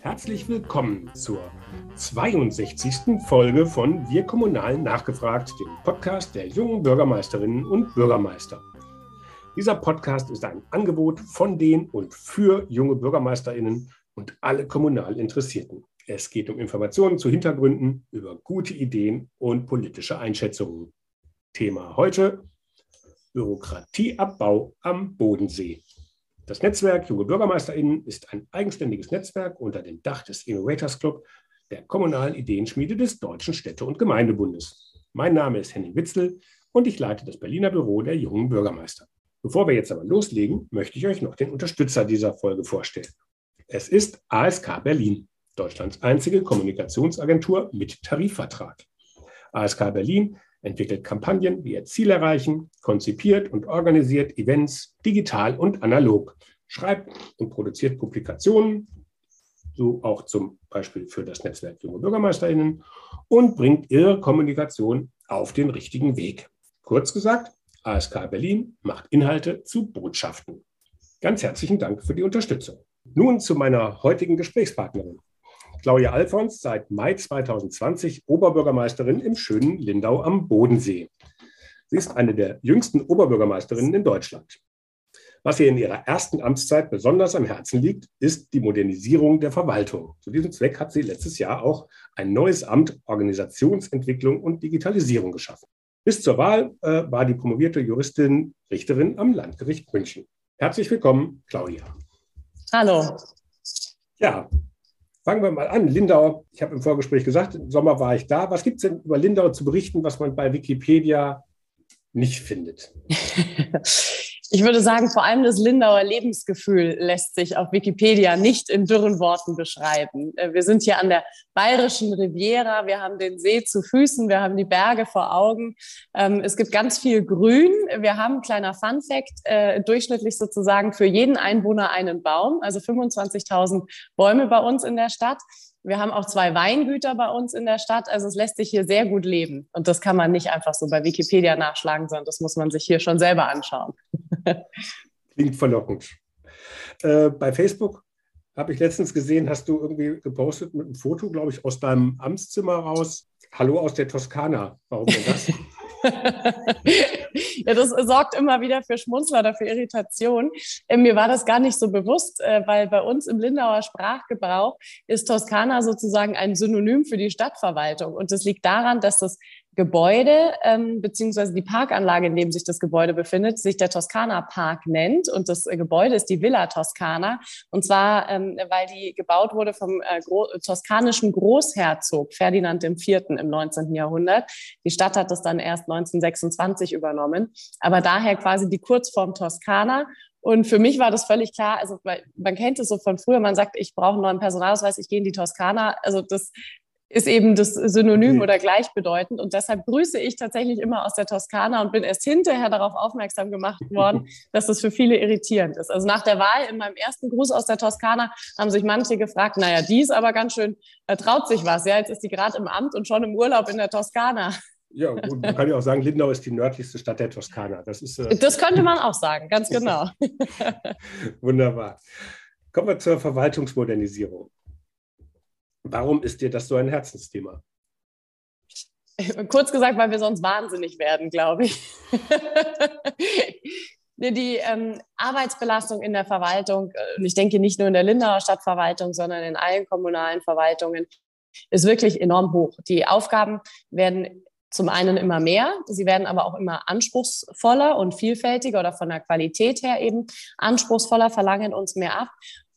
Herzlich willkommen zur 62. Folge von Wir Kommunal nachgefragt, dem Podcast der jungen Bürgermeisterinnen und Bürgermeister. Dieser Podcast ist ein Angebot von den und für junge Bürgermeisterinnen und alle kommunal Interessierten. Es geht um Informationen zu Hintergründen, über gute Ideen und politische Einschätzungen. Thema heute Bürokratieabbau am Bodensee. Das Netzwerk Junge BürgermeisterInnen ist ein eigenständiges Netzwerk unter dem Dach des Innovators Club, der kommunalen Ideenschmiede des Deutschen Städte- und Gemeindebundes. Mein Name ist Henning Witzel und ich leite das Berliner Büro der Jungen Bürgermeister. Bevor wir jetzt aber loslegen, möchte ich euch noch den Unterstützer dieser Folge vorstellen. Es ist ASK Berlin, Deutschlands einzige Kommunikationsagentur mit Tarifvertrag. ASK Berlin entwickelt Kampagnen, wie ihr Ziel erreichen, konzipiert und organisiert Events digital und analog, schreibt und produziert Publikationen, so auch zum Beispiel für das Netzwerk Junge BürgermeisterInnen und bringt ihre Kommunikation auf den richtigen Weg. Kurz gesagt, ASK Berlin macht Inhalte zu Botschaften. Ganz herzlichen Dank für die Unterstützung. Nun zu meiner heutigen Gesprächspartnerin. Claudia Alfons, seit Mai 2020 Oberbürgermeisterin im schönen Lindau am Bodensee. Sie ist eine der jüngsten Oberbürgermeisterinnen in Deutschland. Was ihr in ihrer ersten Amtszeit besonders am Herzen liegt, ist die Modernisierung der Verwaltung. Zu diesem Zweck hat sie letztes Jahr auch ein neues Amt Organisationsentwicklung und Digitalisierung geschaffen. Bis zur Wahl äh, war die promovierte Juristin Richterin am Landgericht München. Herzlich willkommen, Claudia. Hallo. Ja, Fangen wir mal an. Lindau, ich habe im Vorgespräch gesagt, im Sommer war ich da. Was gibt es denn über Lindau zu berichten, was man bei Wikipedia nicht findet? Ich würde sagen, vor allem das Lindauer Lebensgefühl lässt sich auf Wikipedia nicht in dürren Worten beschreiben. Äh, wir sind hier an der bayerischen Riviera, wir haben den See zu Füßen, wir haben die Berge vor Augen. Ähm, es gibt ganz viel Grün. Wir haben, kleiner Fun Fact, äh, durchschnittlich sozusagen für jeden Einwohner einen Baum, also 25.000 Bäume bei uns in der Stadt. Wir haben auch zwei Weingüter bei uns in der Stadt. Also es lässt sich hier sehr gut leben. Und das kann man nicht einfach so bei Wikipedia nachschlagen, sondern das muss man sich hier schon selber anschauen. Klingt verlockend. Äh, bei Facebook habe ich letztens gesehen, hast du irgendwie gepostet mit einem Foto, glaube ich, aus deinem Amtszimmer raus. Hallo aus der Toskana. Warum denn das? ja, das sorgt immer wieder für Schmunzler oder für Irritation. Äh, mir war das gar nicht so bewusst, äh, weil bei uns im Lindauer Sprachgebrauch ist Toskana sozusagen ein Synonym für die Stadtverwaltung. Und das liegt daran, dass das Gebäude ähm, beziehungsweise die Parkanlage, in dem sich das Gebäude befindet, sich der Toskana Park nennt und das äh, Gebäude ist die Villa Toskana und zwar ähm, weil die gebaut wurde vom äh, Gro toskanischen Großherzog Ferdinand IV. im 19. Jahrhundert. Die Stadt hat das dann erst 1926 übernommen, aber daher quasi die Kurzform Toskana und für mich war das völlig klar, also man kennt es so von früher, man sagt, ich brauche einen neuen Personalausweis, ich gehe in die Toskana. Also das ist eben das Synonym okay. oder gleichbedeutend. Und deshalb grüße ich tatsächlich immer aus der Toskana und bin erst hinterher darauf aufmerksam gemacht worden, dass das für viele irritierend ist. Also nach der Wahl in meinem ersten Gruß aus der Toskana haben sich manche gefragt, naja, die ist aber ganz schön, da traut sich was. Ja, jetzt ist die gerade im Amt und schon im Urlaub in der Toskana. Ja, gut, man kann ja auch sagen, Lindau ist die nördlichste Stadt der Toskana. Das, ist, äh das könnte man auch sagen, ganz genau. Wunderbar. Kommen wir zur Verwaltungsmodernisierung. Warum ist dir das so ein Herzensthema? Kurz gesagt, weil wir sonst wahnsinnig werden, glaube ich. die ähm, Arbeitsbelastung in der Verwaltung, äh, und ich denke nicht nur in der Lindauer Stadtverwaltung, sondern in allen kommunalen Verwaltungen, ist wirklich enorm hoch. Die Aufgaben werden zum einen immer mehr, sie werden aber auch immer anspruchsvoller und vielfältiger oder von der Qualität her eben anspruchsvoller, verlangen uns mehr ab.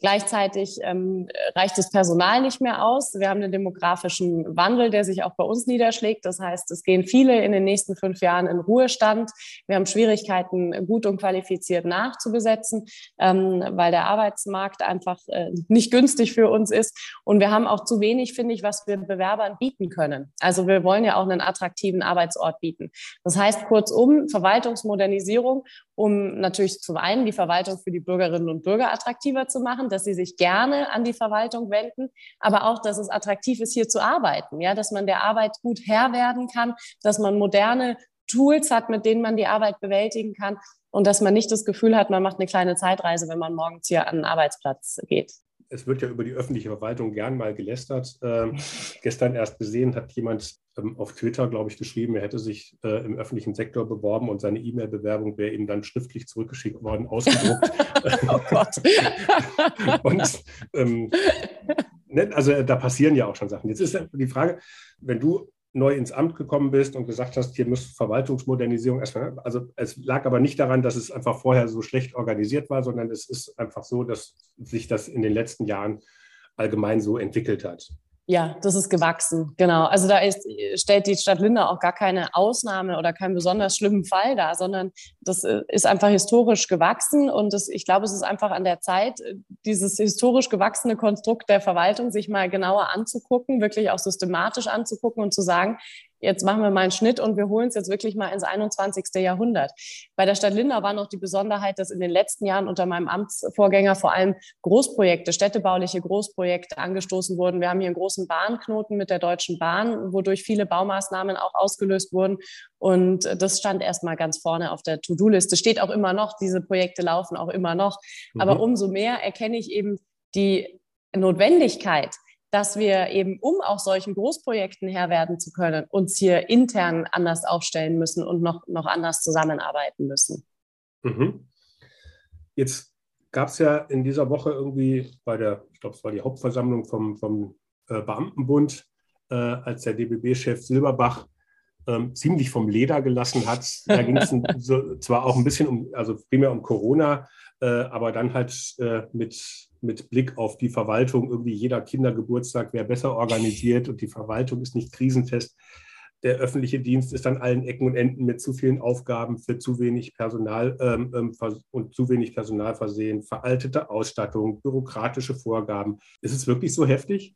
Gleichzeitig ähm, reicht das Personal nicht mehr aus. Wir haben einen demografischen Wandel, der sich auch bei uns niederschlägt. Das heißt, es gehen viele in den nächsten fünf Jahren in Ruhestand. Wir haben Schwierigkeiten, gut und qualifiziert nachzubesetzen, ähm, weil der Arbeitsmarkt einfach äh, nicht günstig für uns ist. Und wir haben auch zu wenig, finde ich, was wir Bewerbern bieten können. Also wir wollen ja auch einen attraktiven Arbeitsort bieten. Das heißt kurzum Verwaltungsmodernisierung, um natürlich zum einen die Verwaltung für die Bürgerinnen und Bürger attraktiver zu machen dass sie sich gerne an die Verwaltung wenden, aber auch, dass es attraktiv ist, hier zu arbeiten, ja, dass man der Arbeit gut Herr werden kann, dass man moderne Tools hat, mit denen man die Arbeit bewältigen kann und dass man nicht das Gefühl hat, man macht eine kleine Zeitreise, wenn man morgens hier an den Arbeitsplatz geht. Es wird ja über die öffentliche Verwaltung gern mal gelästert. Ähm, gestern erst gesehen hat jemand ähm, auf Twitter, glaube ich, geschrieben, er hätte sich äh, im öffentlichen Sektor beworben und seine E-Mail-Bewerbung wäre ihm dann schriftlich zurückgeschickt worden, ausgedruckt. oh Gott. und ähm, ne, also da passieren ja auch schon Sachen. Jetzt ist die Frage, wenn du neu ins Amt gekommen bist und gesagt hast, hier muss Verwaltungsmodernisierung erstmal, also es lag aber nicht daran, dass es einfach vorher so schlecht organisiert war, sondern es ist einfach so, dass sich das in den letzten Jahren allgemein so entwickelt hat. Ja, das ist gewachsen, genau. Also da ist, stellt die Stadt Lindau auch gar keine Ausnahme oder keinen besonders schlimmen Fall dar, sondern das äh, ist einfach historisch gewachsen und das, ich glaube, es ist einfach an der Zeit, dieses historisch gewachsene Konstrukt der Verwaltung sich mal genauer anzugucken, wirklich auch systematisch anzugucken und zu sagen, jetzt machen wir mal einen Schnitt und wir holen es jetzt wirklich mal ins 21. Jahrhundert. Bei der Stadt Lindau war noch die Besonderheit, dass in den letzten Jahren unter meinem Amtsvorgänger vor allem Großprojekte, städtebauliche Großprojekte angestoßen wurden. Wir haben hier einen großen Bahnknoten mit der Deutschen Bahn, wodurch viele Baumaßnahmen auch ausgelöst wurden. Und das stand erstmal ganz vorne auf der To-Do-Liste. Steht auch immer noch, diese Projekte laufen auch immer noch. Mhm. Aber umso mehr erkenne ich eben die Notwendigkeit, dass wir eben, um auch solchen Großprojekten Herr werden zu können, uns hier intern anders aufstellen müssen und noch, noch anders zusammenarbeiten müssen. Mhm. Jetzt gab es ja in dieser Woche irgendwie bei der, ich glaube, es war die Hauptversammlung vom, vom äh, Beamtenbund, äh, als der DBB-Chef Silberbach ähm, ziemlich vom Leder gelassen hat. Da ging es so, zwar auch ein bisschen um, also primär um Corona, äh, aber dann halt äh, mit mit Blick auf die Verwaltung, irgendwie jeder Kindergeburtstag wäre besser organisiert und die Verwaltung ist nicht krisenfest. Der öffentliche Dienst ist an allen Ecken und Enden mit zu vielen Aufgaben für zu wenig Personal ähm, ähm und zu wenig Personal versehen, veraltete Ausstattung, bürokratische Vorgaben. Ist es wirklich so heftig?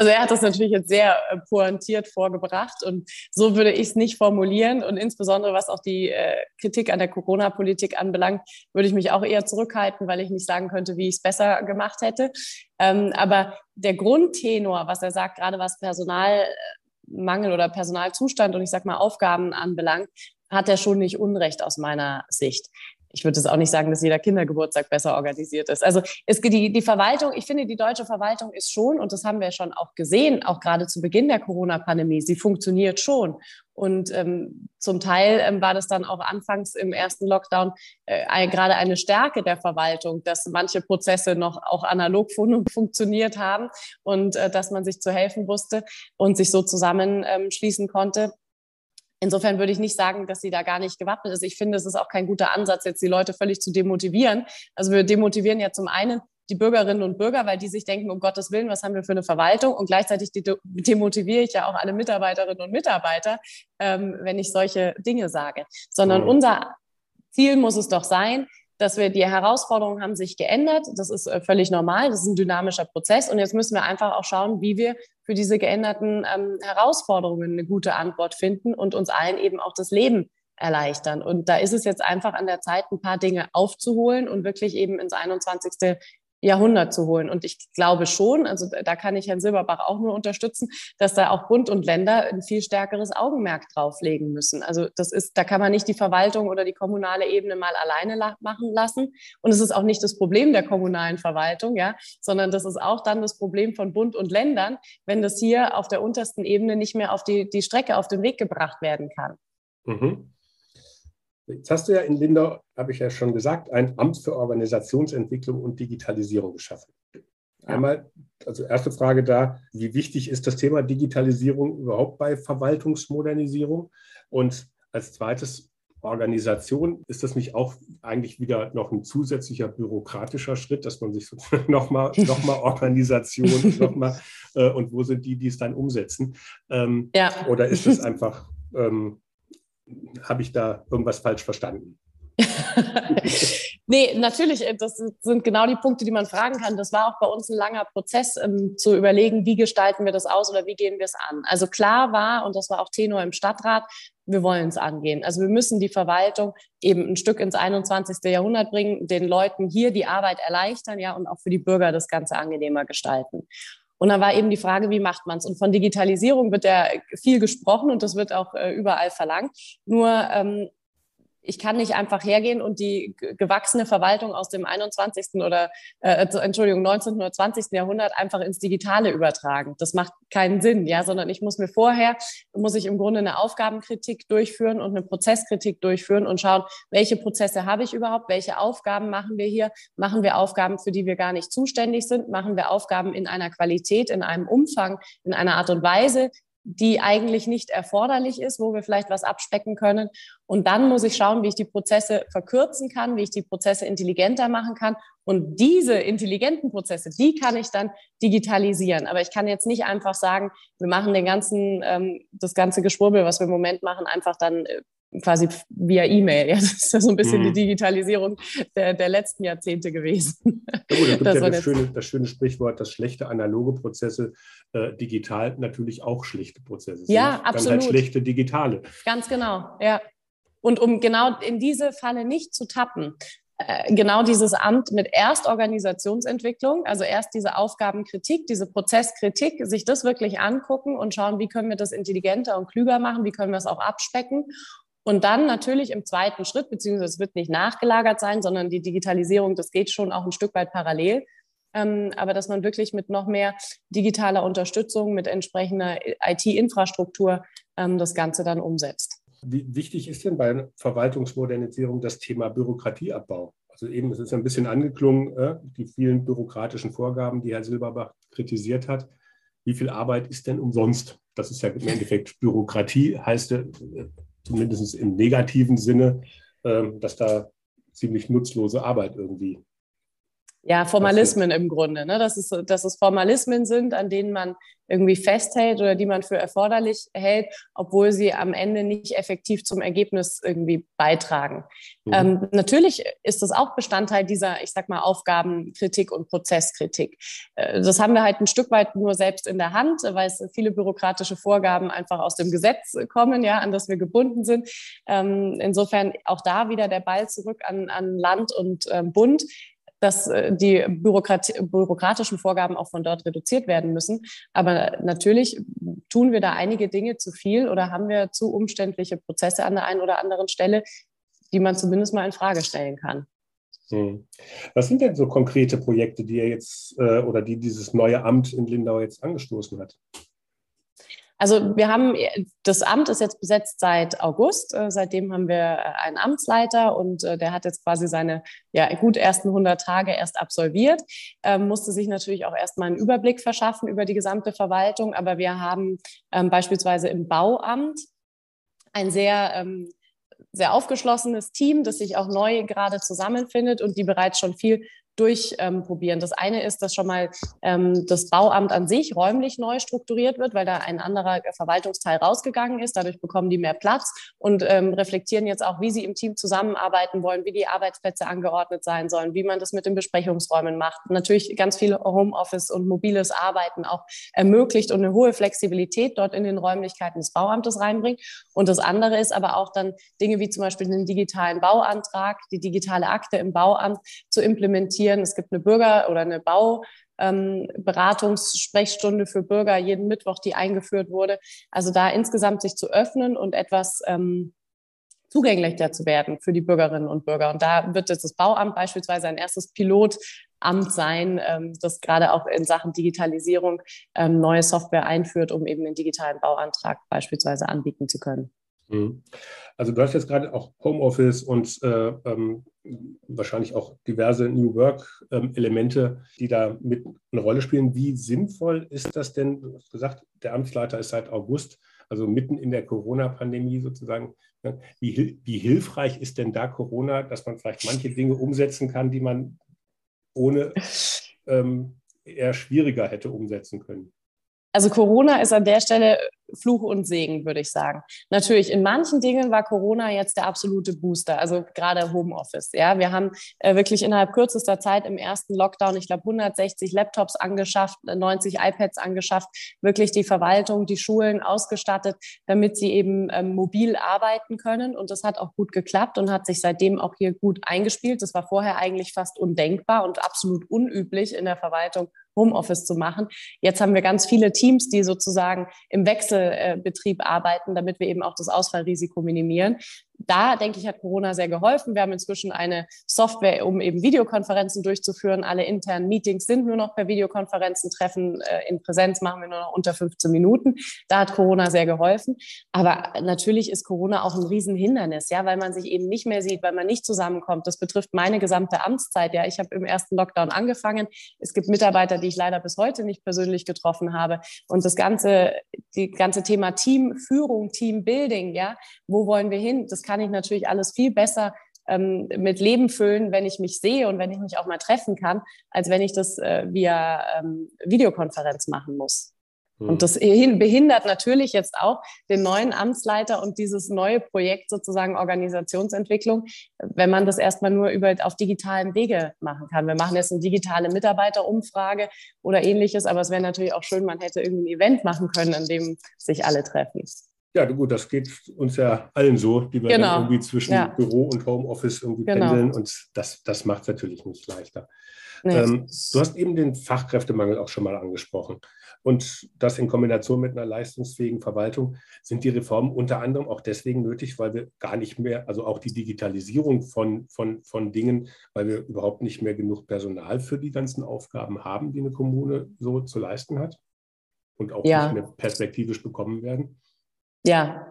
Also er hat das natürlich jetzt sehr äh, pointiert vorgebracht und so würde ich es nicht formulieren und insbesondere was auch die äh, Kritik an der Corona-Politik anbelangt, würde ich mich auch eher zurückhalten, weil ich nicht sagen könnte, wie ich es besser gemacht hätte. Ähm, aber der Grundtenor, was er sagt, gerade was Personalmangel oder Personalzustand und ich sage mal Aufgaben anbelangt, hat er schon nicht Unrecht aus meiner Sicht ich würde es auch nicht sagen, dass jeder Kindergeburtstag besser organisiert ist. Also es, die, die Verwaltung, ich finde, die deutsche Verwaltung ist schon, und das haben wir schon auch gesehen, auch gerade zu Beginn der Corona-Pandemie, sie funktioniert schon. Und ähm, zum Teil ähm, war das dann auch anfangs im ersten Lockdown äh, gerade eine Stärke der Verwaltung, dass manche Prozesse noch auch analog fun funktioniert haben und äh, dass man sich zu helfen wusste und sich so zusammenschließen ähm, konnte. Insofern würde ich nicht sagen, dass sie da gar nicht gewappnet ist. Ich finde, es ist auch kein guter Ansatz, jetzt die Leute völlig zu demotivieren. Also wir demotivieren ja zum einen die Bürgerinnen und Bürger, weil die sich denken, um Gottes Willen, was haben wir für eine Verwaltung? Und gleichzeitig demotiviere ich ja auch alle Mitarbeiterinnen und Mitarbeiter, ähm, wenn ich solche Dinge sage. Sondern mhm. unser Ziel muss es doch sein, dass wir die Herausforderungen haben sich geändert. Das ist äh, völlig normal. Das ist ein dynamischer Prozess. Und jetzt müssen wir einfach auch schauen, wie wir für diese geänderten ähm, Herausforderungen eine gute Antwort finden und uns allen eben auch das Leben erleichtern. Und da ist es jetzt einfach an der Zeit, ein paar Dinge aufzuholen und wirklich eben ins 21. Jahrhundert zu holen. Und ich glaube schon, also da kann ich Herrn Silberbach auch nur unterstützen, dass da auch Bund und Länder ein viel stärkeres Augenmerk drauflegen müssen. Also das ist, da kann man nicht die Verwaltung oder die kommunale Ebene mal alleine machen lassen. Und es ist auch nicht das Problem der kommunalen Verwaltung, ja, sondern das ist auch dann das Problem von Bund und Ländern, wenn das hier auf der untersten Ebene nicht mehr auf die, die Strecke, auf den Weg gebracht werden kann. Mhm. Jetzt hast du ja in Lindau, habe ich ja schon gesagt, ein Amt für Organisationsentwicklung und Digitalisierung geschaffen. Einmal, also erste Frage da, wie wichtig ist das Thema Digitalisierung überhaupt bei Verwaltungsmodernisierung? Und als zweites, Organisation, ist das nicht auch eigentlich wieder noch ein zusätzlicher bürokratischer Schritt, dass man sich so nochmal noch mal Organisation nochmal äh, und wo sind die, die es dann umsetzen? Ähm, ja. Oder ist das einfach ähm, habe ich da irgendwas falsch verstanden? nee, natürlich, äh, das sind genau die Punkte, die man fragen kann. Das war auch bei uns ein langer Prozess, ähm, zu überlegen, wie gestalten wir das aus oder wie gehen wir es an. Also klar war, und das war auch Tenor im Stadtrat, wir wollen es angehen. Also wir müssen die Verwaltung eben ein Stück ins 21. Jahrhundert bringen, den Leuten hier die Arbeit erleichtern, ja, und auch für die Bürger das Ganze angenehmer gestalten. Und dann war eben die Frage, wie macht man es? Und von Digitalisierung wird ja viel gesprochen und das wird auch äh, überall verlangt. Nur ähm, ich kann nicht einfach hergehen und die gewachsene Verwaltung aus dem 21. oder äh, Entschuldigung 19. oder 20. Jahrhundert einfach ins Digitale übertragen. Das macht keinen Sinn, ja, sondern ich muss mir vorher muss ich im Grunde eine Aufgabenkritik durchführen und eine Prozesskritik durchführen und schauen, welche Prozesse habe ich überhaupt, welche Aufgaben machen wir hier, machen wir Aufgaben, für die wir gar nicht zuständig sind, machen wir Aufgaben in einer Qualität, in einem Umfang, in einer Art und Weise, die eigentlich nicht erforderlich ist, wo wir vielleicht was abspecken können. Und dann muss ich schauen, wie ich die Prozesse verkürzen kann, wie ich die Prozesse intelligenter machen kann. Und diese intelligenten Prozesse, die kann ich dann digitalisieren. Aber ich kann jetzt nicht einfach sagen, wir machen den ganzen, ähm, das ganze Geschwurbel, was wir im Moment machen, einfach dann äh, quasi via E-Mail. Ja, das ist ja so ein bisschen mhm. die Digitalisierung der, der letzten Jahrzehnte gewesen. Ja, gut, da gibt das ja das schöne, das schöne Sprichwort, dass schlechte analoge Prozesse äh, digital natürlich auch schlechte Prozesse sind. Ja, absolut. Dann halt schlechte digitale. Ganz genau, ja. Und um genau in diese Falle nicht zu tappen, äh, genau dieses Amt mit erst Organisationsentwicklung, also erst diese Aufgabenkritik, diese Prozesskritik, sich das wirklich angucken und schauen, wie können wir das intelligenter und klüger machen, wie können wir es auch abspecken und dann natürlich im zweiten Schritt, beziehungsweise es wird nicht nachgelagert sein, sondern die Digitalisierung, das geht schon auch ein Stück weit parallel. Ähm, aber dass man wirklich mit noch mehr digitaler Unterstützung, mit entsprechender IT-Infrastruktur ähm, das Ganze dann umsetzt. Wie wichtig ist denn bei Verwaltungsmodernisierung das Thema Bürokratieabbau? Also eben, es ist ein bisschen angeklungen, äh, die vielen bürokratischen Vorgaben, die Herr Silberbach kritisiert hat. Wie viel Arbeit ist denn umsonst? Das ist ja im Endeffekt Bürokratie, heißt äh, zumindest im negativen Sinne, ähm, dass da ziemlich nutzlose Arbeit irgendwie ja, Formalismen im Grunde, ne? dass, es, dass es Formalismen sind, an denen man irgendwie festhält oder die man für erforderlich hält, obwohl sie am Ende nicht effektiv zum Ergebnis irgendwie beitragen. Mhm. Ähm, natürlich ist das auch Bestandteil dieser, ich sag mal, Aufgabenkritik und Prozesskritik. Äh, das haben wir halt ein Stück weit nur selbst in der Hand, weil es viele bürokratische Vorgaben einfach aus dem Gesetz kommen, ja, an das wir gebunden sind. Ähm, insofern auch da wieder der Ball zurück an, an Land und ähm, Bund dass äh, die bürokratischen Vorgaben auch von dort reduziert werden müssen. Aber natürlich tun wir da einige Dinge zu viel oder haben wir zu umständliche Prozesse an der einen oder anderen Stelle, die man zumindest mal in Frage stellen kann. Hm. Was sind denn so konkrete Projekte, die ihr jetzt äh, oder die dieses neue Amt in Lindau jetzt angestoßen hat? Also wir haben, das Amt ist jetzt besetzt seit August. Äh, seitdem haben wir äh, einen Amtsleiter und äh, der hat jetzt quasi seine ja, gut ersten 100 Tage erst absolviert, ähm, musste sich natürlich auch erstmal einen Überblick verschaffen über die gesamte Verwaltung. Aber wir haben ähm, beispielsweise im Bauamt ein sehr ähm, sehr aufgeschlossenes Team, das sich auch neu gerade zusammenfindet und die bereits schon viel durchprobieren. Ähm, das eine ist, dass schon mal ähm, das Bauamt an sich räumlich neu strukturiert wird, weil da ein anderer Verwaltungsteil rausgegangen ist. Dadurch bekommen die mehr Platz und ähm, reflektieren jetzt auch, wie sie im Team zusammenarbeiten wollen, wie die Arbeitsplätze angeordnet sein sollen, wie man das mit den Besprechungsräumen macht. Natürlich ganz viel Homeoffice und mobiles Arbeiten auch ermöglicht und eine hohe Flexibilität dort in den Räumlichkeiten des Bauamtes reinbringt. Und das andere ist aber auch dann Dinge wie zum Beispiel den digitalen Bauantrag, die digitale Akte im Bauamt zu implementieren diskutieren. Es gibt eine Bürger- oder eine Bauberatungssprechstunde ähm, für Bürger jeden Mittwoch, die eingeführt wurde. Also da insgesamt sich zu öffnen und etwas ähm, zugänglicher zu werden für die Bürgerinnen und Bürger. Und da wird jetzt das Bauamt beispielsweise ein erstes Pilotamt sein, ähm, das gerade auch in Sachen Digitalisierung ähm, neue Software einführt, um eben den digitalen Bauantrag beispielsweise anbieten zu können. Mhm. Also du hast jetzt gerade auch Homeoffice und äh, ähm, wahrscheinlich auch diverse New Work-Elemente, ähm, die da mit eine Rolle spielen. Wie sinnvoll ist das denn? Du hast gesagt, der Amtsleiter ist seit August, also mitten in der Corona-Pandemie sozusagen. Wie, wie hilfreich ist denn da Corona, dass man vielleicht manche Dinge umsetzen kann, die man ohne ähm, eher schwieriger hätte umsetzen können? Also Corona ist an der Stelle Fluch und Segen, würde ich sagen. Natürlich, in manchen Dingen war Corona jetzt der absolute Booster, also gerade Homeoffice. Ja, wir haben äh, wirklich innerhalb kürzester Zeit im ersten Lockdown, ich glaube, 160 Laptops angeschafft, 90 iPads angeschafft, wirklich die Verwaltung, die Schulen ausgestattet, damit sie eben ähm, mobil arbeiten können. Und das hat auch gut geklappt und hat sich seitdem auch hier gut eingespielt. Das war vorher eigentlich fast undenkbar und absolut unüblich in der Verwaltung Homeoffice zu machen. Jetzt haben wir ganz viele Teams, die sozusagen im Wechselbetrieb arbeiten, damit wir eben auch das Ausfallrisiko minimieren. Da denke ich, hat Corona sehr geholfen. Wir haben inzwischen eine Software, um eben Videokonferenzen durchzuführen. Alle internen Meetings sind nur noch per Videokonferenzen. Treffen äh, in Präsenz machen wir nur noch unter 15 Minuten. Da hat Corona sehr geholfen. Aber natürlich ist Corona auch ein Riesenhindernis, ja, weil man sich eben nicht mehr sieht, weil man nicht zusammenkommt. Das betrifft meine gesamte Amtszeit. Ja, ich habe im ersten Lockdown angefangen. Es gibt Mitarbeiter, die ich leider bis heute nicht persönlich getroffen habe. Und das ganze, die ganze Thema Teamführung, Teambuilding, ja, wo wollen wir hin? Das kann ich natürlich alles viel besser ähm, mit Leben füllen, wenn ich mich sehe und wenn ich mich auch mal treffen kann, als wenn ich das äh, via ähm, Videokonferenz machen muss. Und hm. das behindert natürlich jetzt auch den neuen Amtsleiter und dieses neue Projekt sozusagen Organisationsentwicklung, wenn man das erstmal nur über, auf digitalen Wege machen kann. Wir machen jetzt eine digitale Mitarbeiterumfrage oder ähnliches, aber es wäre natürlich auch schön, man hätte irgendwie ein Event machen können, an dem sich alle treffen. Ja, gut, das geht uns ja allen so, die wir genau. irgendwie zwischen ja. Büro und Homeoffice irgendwie genau. pendeln und das, das macht es natürlich nicht leichter. Nee. Ähm, du hast eben den Fachkräftemangel auch schon mal angesprochen. Und das in Kombination mit einer leistungsfähigen Verwaltung sind die Reformen unter anderem auch deswegen nötig, weil wir gar nicht mehr, also auch die Digitalisierung von, von, von Dingen, weil wir überhaupt nicht mehr genug Personal für die ganzen Aufgaben haben, die eine Kommune so zu leisten hat und auch ja. nicht mehr perspektivisch bekommen werden. Ja,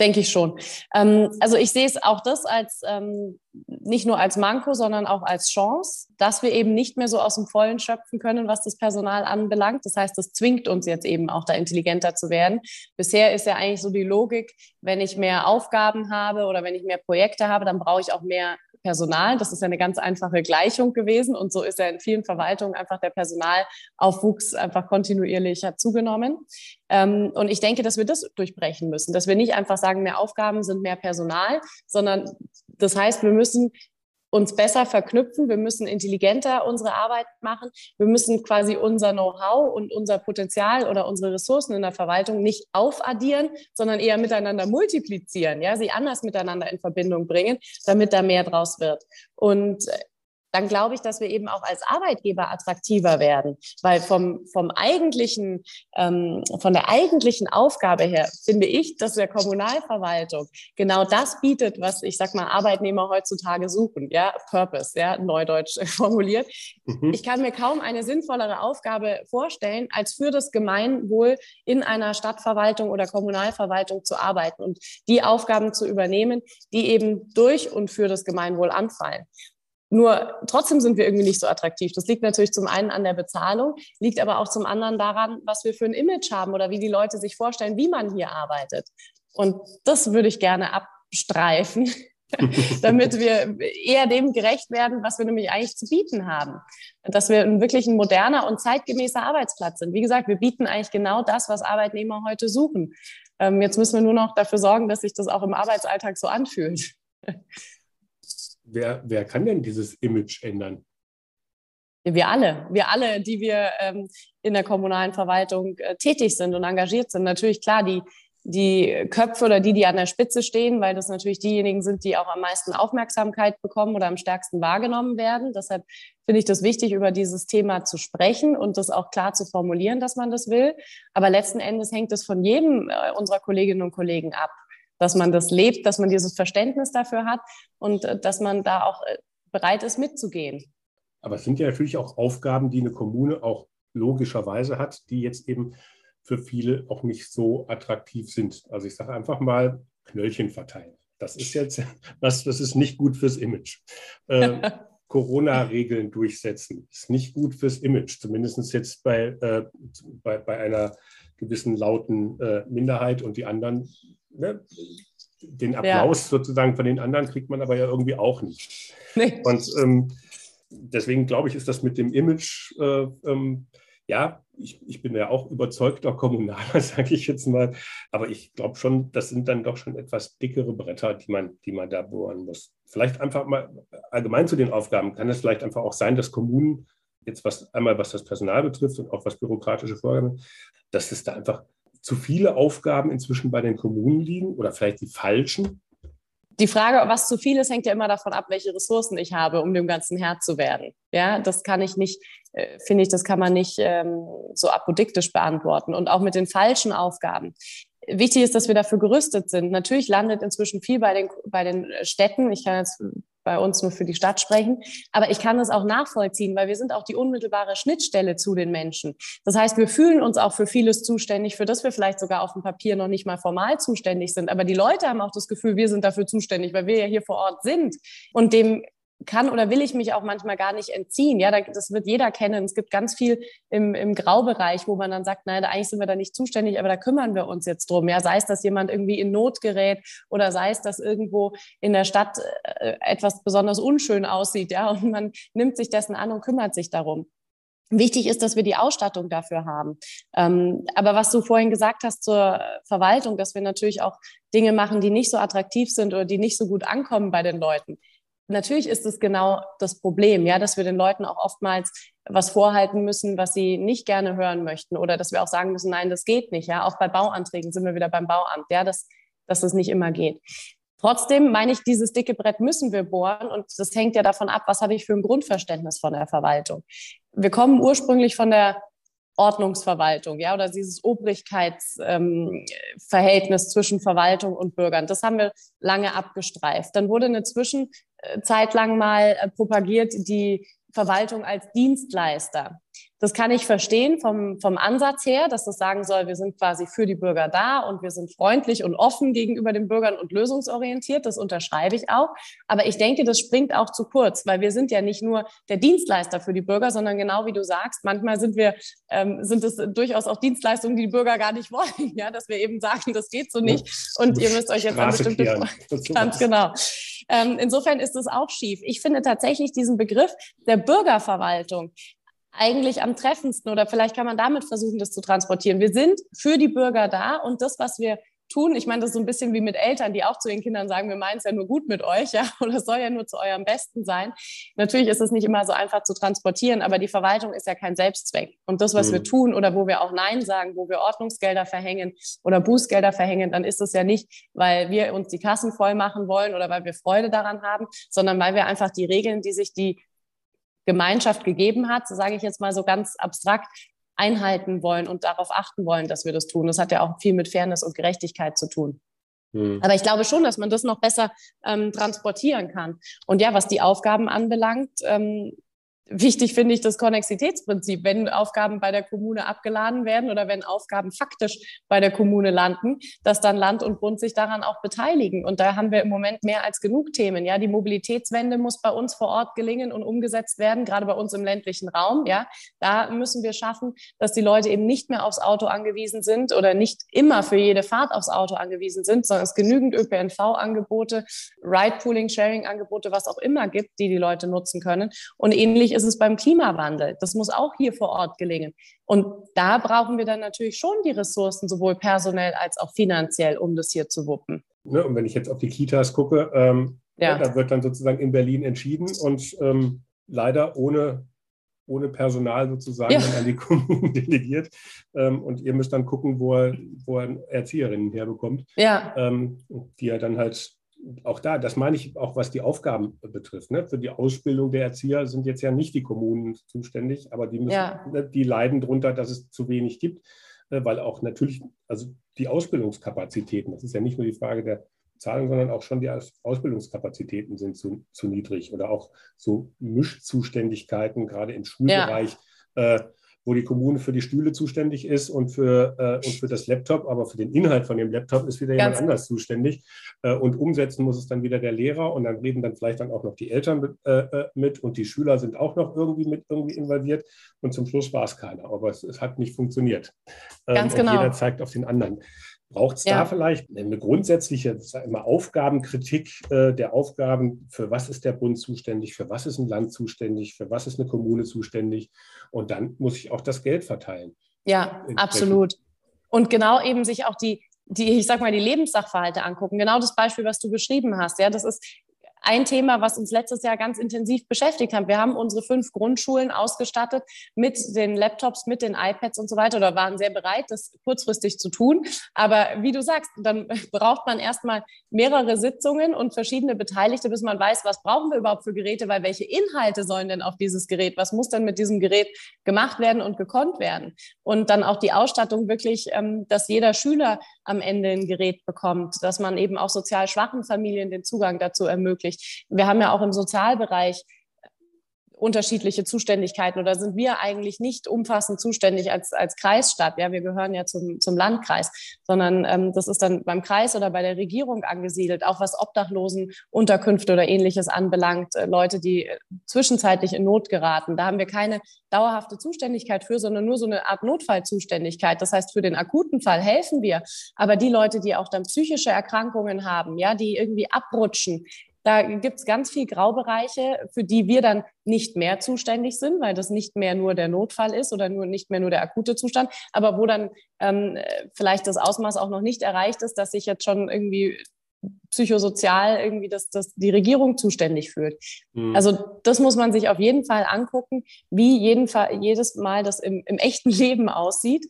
denke ich schon. Ähm, also ich sehe es auch das als ähm, nicht nur als Manko, sondern auch als Chance, dass wir eben nicht mehr so aus dem Vollen schöpfen können, was das Personal anbelangt. Das heißt, das zwingt uns jetzt eben auch da intelligenter zu werden. Bisher ist ja eigentlich so die Logik, wenn ich mehr Aufgaben habe oder wenn ich mehr Projekte habe, dann brauche ich auch mehr Personal. Das ist ja eine ganz einfache Gleichung gewesen und so ist ja in vielen Verwaltungen einfach der Personalaufwuchs einfach kontinuierlich zugenommen. Ähm, und ich denke, dass wir das durchbrechen müssen, dass wir nicht einfach sagen, mehr Aufgaben sind mehr Personal, sondern das heißt, wir müssen uns besser verknüpfen, wir müssen intelligenter unsere Arbeit machen, wir müssen quasi unser Know-how und unser Potenzial oder unsere Ressourcen in der Verwaltung nicht aufaddieren, sondern eher miteinander multiplizieren, ja, sie anders miteinander in Verbindung bringen, damit da mehr draus wird. Und dann glaube ich, dass wir eben auch als Arbeitgeber attraktiver werden, weil vom, vom eigentlichen, ähm, von der eigentlichen Aufgabe her finde ich, dass der Kommunalverwaltung genau das bietet, was ich sag mal Arbeitnehmer heutzutage suchen, ja, Purpose, ja, neudeutsch formuliert. Mhm. Ich kann mir kaum eine sinnvollere Aufgabe vorstellen, als für das Gemeinwohl in einer Stadtverwaltung oder Kommunalverwaltung zu arbeiten und die Aufgaben zu übernehmen, die eben durch und für das Gemeinwohl anfallen. Nur trotzdem sind wir irgendwie nicht so attraktiv. Das liegt natürlich zum einen an der Bezahlung, liegt aber auch zum anderen daran, was wir für ein Image haben oder wie die Leute sich vorstellen, wie man hier arbeitet. Und das würde ich gerne abstreifen, damit wir eher dem gerecht werden, was wir nämlich eigentlich zu bieten haben. Dass wir wirklich ein moderner und zeitgemäßer Arbeitsplatz sind. Wie gesagt, wir bieten eigentlich genau das, was Arbeitnehmer heute suchen. Ähm, jetzt müssen wir nur noch dafür sorgen, dass sich das auch im Arbeitsalltag so anfühlt wer, wer kann denn dieses Image ändern? Wir alle, wir alle, die wir ähm, in der kommunalen Verwaltung äh, tätig sind und engagiert sind. Natürlich klar, die, die Köpfe oder die, die an der Spitze stehen, weil das natürlich diejenigen sind, die auch am meisten Aufmerksamkeit bekommen oder am stärksten wahrgenommen werden. Deshalb finde ich das wichtig, über dieses Thema zu sprechen und das auch klar zu formulieren, dass man das will. Aber letzten Endes hängt es von jedem äh, unserer Kolleginnen und Kollegen ab dass man das lebt, dass man dieses Verständnis dafür hat und äh, dass man da auch äh, bereit ist, mitzugehen. Aber es sind ja natürlich auch Aufgaben, die eine Kommune auch logischerweise hat, die jetzt eben für viele auch nicht so attraktiv sind. Also ich sage einfach mal Knöllchen verteilen. Das ist jetzt was, das ist nicht gut fürs Image. Äh, Corona-Regeln durchsetzen ist nicht gut fürs Image, zumindest jetzt bei, äh, bei, bei einer gewissen lauten äh, Minderheit und die anderen ne, den Applaus ja. sozusagen von den anderen kriegt man aber ja irgendwie auch nicht. Nee. Und ähm, deswegen glaube ich, ist das mit dem Image, äh, ähm, ja, ich, ich, bin ja auch überzeugter Kommunaler, sage ich jetzt mal, aber ich glaube schon, das sind dann doch schon etwas dickere Bretter, die man, die man da bohren muss. Vielleicht einfach mal allgemein zu den Aufgaben, kann es vielleicht einfach auch sein, dass Kommunen jetzt was einmal was das Personal betrifft und auch was bürokratische Vorgaben, dass es da einfach zu viele Aufgaben inzwischen bei den Kommunen liegen oder vielleicht die falschen? Die Frage, was zu viel ist, hängt ja immer davon ab, welche Ressourcen ich habe, um dem Ganzen Herr zu werden. Ja, das kann ich nicht, äh, finde ich, das kann man nicht ähm, so apodiktisch beantworten. Und auch mit den falschen Aufgaben. wichtig ist, dass wir dafür gerüstet sind. Natürlich landet inzwischen viel bei den, bei den Städten. Ich kann jetzt bei uns nur für die Stadt sprechen. Aber ich kann das auch nachvollziehen, weil wir sind auch die unmittelbare Schnittstelle zu den Menschen. Das heißt, wir fühlen uns auch für vieles zuständig, für das wir vielleicht sogar auf dem Papier noch nicht mal formal zuständig sind. Aber die Leute haben auch das Gefühl, wir sind dafür zuständig, weil wir ja hier vor Ort sind. Und dem kann oder will ich mich auch manchmal gar nicht entziehen. Ja, das wird jeder kennen. Es gibt ganz viel im, im Graubereich, wo man dann sagt, nein, eigentlich sind wir da nicht zuständig, aber da kümmern wir uns jetzt drum. Ja, sei es, dass jemand irgendwie in Not gerät oder sei es, dass irgendwo in der Stadt äh, etwas besonders unschön aussieht. Ja, und man nimmt sich dessen an und kümmert sich darum. Wichtig ist, dass wir die Ausstattung dafür haben. Ähm, aber was du vorhin gesagt hast zur Verwaltung, dass wir natürlich auch Dinge machen, die nicht so attraktiv sind oder die nicht so gut ankommen bei den Leuten natürlich ist es genau das Problem, ja, dass wir den Leuten auch oftmals was vorhalten müssen, was sie nicht gerne hören möchten oder dass wir auch sagen müssen, nein, das geht nicht, ja. Auch bei Bauanträgen sind wir wieder beim Bauamt, ja, dass, dass das nicht immer geht. Trotzdem meine ich, dieses dicke Brett müssen wir bohren und das hängt ja davon ab, was habe ich für ein Grundverständnis von der Verwaltung. Wir kommen ursprünglich von der Ordnungsverwaltung, ja, oder dieses Obrigkeitsverhältnis ähm, zwischen Verwaltung und Bürgern. Das haben wir lange abgestreift. Dann wurde eine Zwischenzeit lang mal äh, propagiert, die Verwaltung als Dienstleister. Das kann ich verstehen vom, vom Ansatz her, dass das sagen soll, wir sind quasi für die Bürger da und wir sind freundlich und offen gegenüber den Bürgern und lösungsorientiert. Das unterschreibe ich auch. Aber ich denke, das springt auch zu kurz, weil wir sind ja nicht nur der Dienstleister für die Bürger, sondern genau wie du sagst, manchmal sind wir, ähm, sind es durchaus auch Dienstleistungen, die die Bürger gar nicht wollen. Ja, dass wir eben sagen, das geht so nicht und ihr müsst euch jetzt an bestimmte, ganz genau. Ähm, insofern ist es auch schief. Ich finde tatsächlich diesen Begriff der Bürgerverwaltung eigentlich am treffendsten oder vielleicht kann man damit versuchen, das zu transportieren. Wir sind für die Bürger da und das, was wir tun, ich meine, das ist so ein bisschen wie mit Eltern, die auch zu den Kindern sagen, wir meinen es ja nur gut mit euch, ja, oder es soll ja nur zu eurem Besten sein. Natürlich ist es nicht immer so einfach zu transportieren, aber die Verwaltung ist ja kein Selbstzweck. Und das, was mhm. wir tun oder wo wir auch Nein sagen, wo wir Ordnungsgelder verhängen oder Bußgelder verhängen, dann ist es ja nicht, weil wir uns die Kassen voll machen wollen oder weil wir Freude daran haben, sondern weil wir einfach die Regeln, die sich die Gemeinschaft gegeben hat, so sage ich jetzt mal so ganz abstrakt, einhalten wollen und darauf achten wollen, dass wir das tun. Das hat ja auch viel mit Fairness und Gerechtigkeit zu tun. Hm. Aber ich glaube schon, dass man das noch besser ähm, transportieren kann. Und ja, was die Aufgaben anbelangt, ähm, Wichtig finde ich das Konnexitätsprinzip. Wenn Aufgaben bei der Kommune abgeladen werden oder wenn Aufgaben faktisch bei der Kommune landen, dass dann Land und Bund sich daran auch beteiligen. Und da haben wir im Moment mehr als genug Themen. Ja, die Mobilitätswende muss bei uns vor Ort gelingen und umgesetzt werden, gerade bei uns im ländlichen Raum. Ja, da müssen wir schaffen, dass die Leute eben nicht mehr aufs Auto angewiesen sind oder nicht immer für jede Fahrt aufs Auto angewiesen sind, sondern es genügend ÖPNV-Angebote, Ride-Pooling-Sharing-Angebote, was auch immer gibt, die die Leute nutzen können. Und ähnlich ist es beim Klimawandel. Das muss auch hier vor Ort gelingen. Und da brauchen wir dann natürlich schon die Ressourcen, sowohl personell als auch finanziell, um das hier zu wuppen. Ne, und wenn ich jetzt auf die Kitas gucke, ähm, ja. da wird dann sozusagen in Berlin entschieden und ähm, leider ohne, ohne Personal sozusagen ja. an die Kommunen delegiert. Ähm, und ihr müsst dann gucken, wo er, wo er Erzieherinnen herbekommt, ja. Ähm, die ja dann halt auch da, das meine ich auch, was die Aufgaben betrifft. Ne? Für die Ausbildung der Erzieher sind jetzt ja nicht die Kommunen zuständig, aber die, müssen, ja. Ne, die leiden darunter, dass es zu wenig gibt, äh, weil auch natürlich, also die Ausbildungskapazitäten, das ist ja nicht nur die Frage der Zahlung, sondern auch schon die Ausbildungskapazitäten sind zu, zu niedrig oder auch so Mischzuständigkeiten, gerade im Schulbereich. Ja. Äh, wo die Kommune für die Stühle zuständig ist und für, äh, und für das Laptop, aber für den Inhalt von dem Laptop ist wieder Ganz jemand anders zuständig. Äh, und umsetzen muss es dann wieder der Lehrer und dann reden dann vielleicht dann auch noch die Eltern mit, äh, äh mit und die Schüler sind auch noch irgendwie mit irgendwie involviert und zum Schluss war es keiner. Aber es, es hat nicht funktioniert. Ähm, Ganz genau. jeder zeigt auf den anderen. Braucht es ja. da vielleicht eine grundsätzliche immer Aufgabenkritik äh, der Aufgaben? Für was ist der Bund zuständig? Für was ist ein Land zuständig? Für was ist eine Kommune zuständig? Und dann muss ich auch das Geld verteilen. Ja, absolut. Und genau eben sich auch die, die, ich sag mal, die Lebenssachverhalte angucken. Genau das Beispiel, was du beschrieben hast. Ja, das ist ein Thema, was uns letztes Jahr ganz intensiv beschäftigt hat. Wir haben unsere fünf Grundschulen ausgestattet mit den Laptops, mit den iPads und so weiter oder waren sehr bereit, das kurzfristig zu tun. Aber wie du sagst, dann braucht man erstmal mehrere Sitzungen und verschiedene Beteiligte, bis man weiß, was brauchen wir überhaupt für Geräte, weil welche Inhalte sollen denn auf dieses Gerät, was muss denn mit diesem Gerät gemacht werden und gekonnt werden. Und dann auch die Ausstattung wirklich, ähm, dass jeder Schüler am Ende ein Gerät bekommt, dass man eben auch sozial schwachen Familien den Zugang dazu ermöglicht. Wir haben ja auch im Sozialbereich unterschiedliche Zuständigkeiten oder sind wir eigentlich nicht umfassend zuständig als, als Kreisstadt? Ja, wir gehören ja zum, zum Landkreis, sondern ähm, das ist dann beim Kreis oder bei der Regierung angesiedelt, auch was Obdachlosenunterkünfte oder ähnliches anbelangt, äh, Leute, die äh, zwischenzeitlich in Not geraten. Da haben wir keine dauerhafte Zuständigkeit für, sondern nur so eine Art Notfallzuständigkeit. Das heißt, für den akuten Fall helfen wir, aber die Leute, die auch dann psychische Erkrankungen haben, ja, die irgendwie abrutschen, da gibt es ganz viel Graubereiche, für die wir dann nicht mehr zuständig sind, weil das nicht mehr nur der Notfall ist oder nur nicht mehr nur der akute Zustand, aber wo dann ähm, vielleicht das Ausmaß auch noch nicht erreicht ist, dass sich jetzt schon irgendwie psychosozial irgendwie das, das die Regierung zuständig fühlt. Mhm. Also das muss man sich auf jeden Fall angucken, wie jeden Fall, jedes Mal das im, im echten Leben aussieht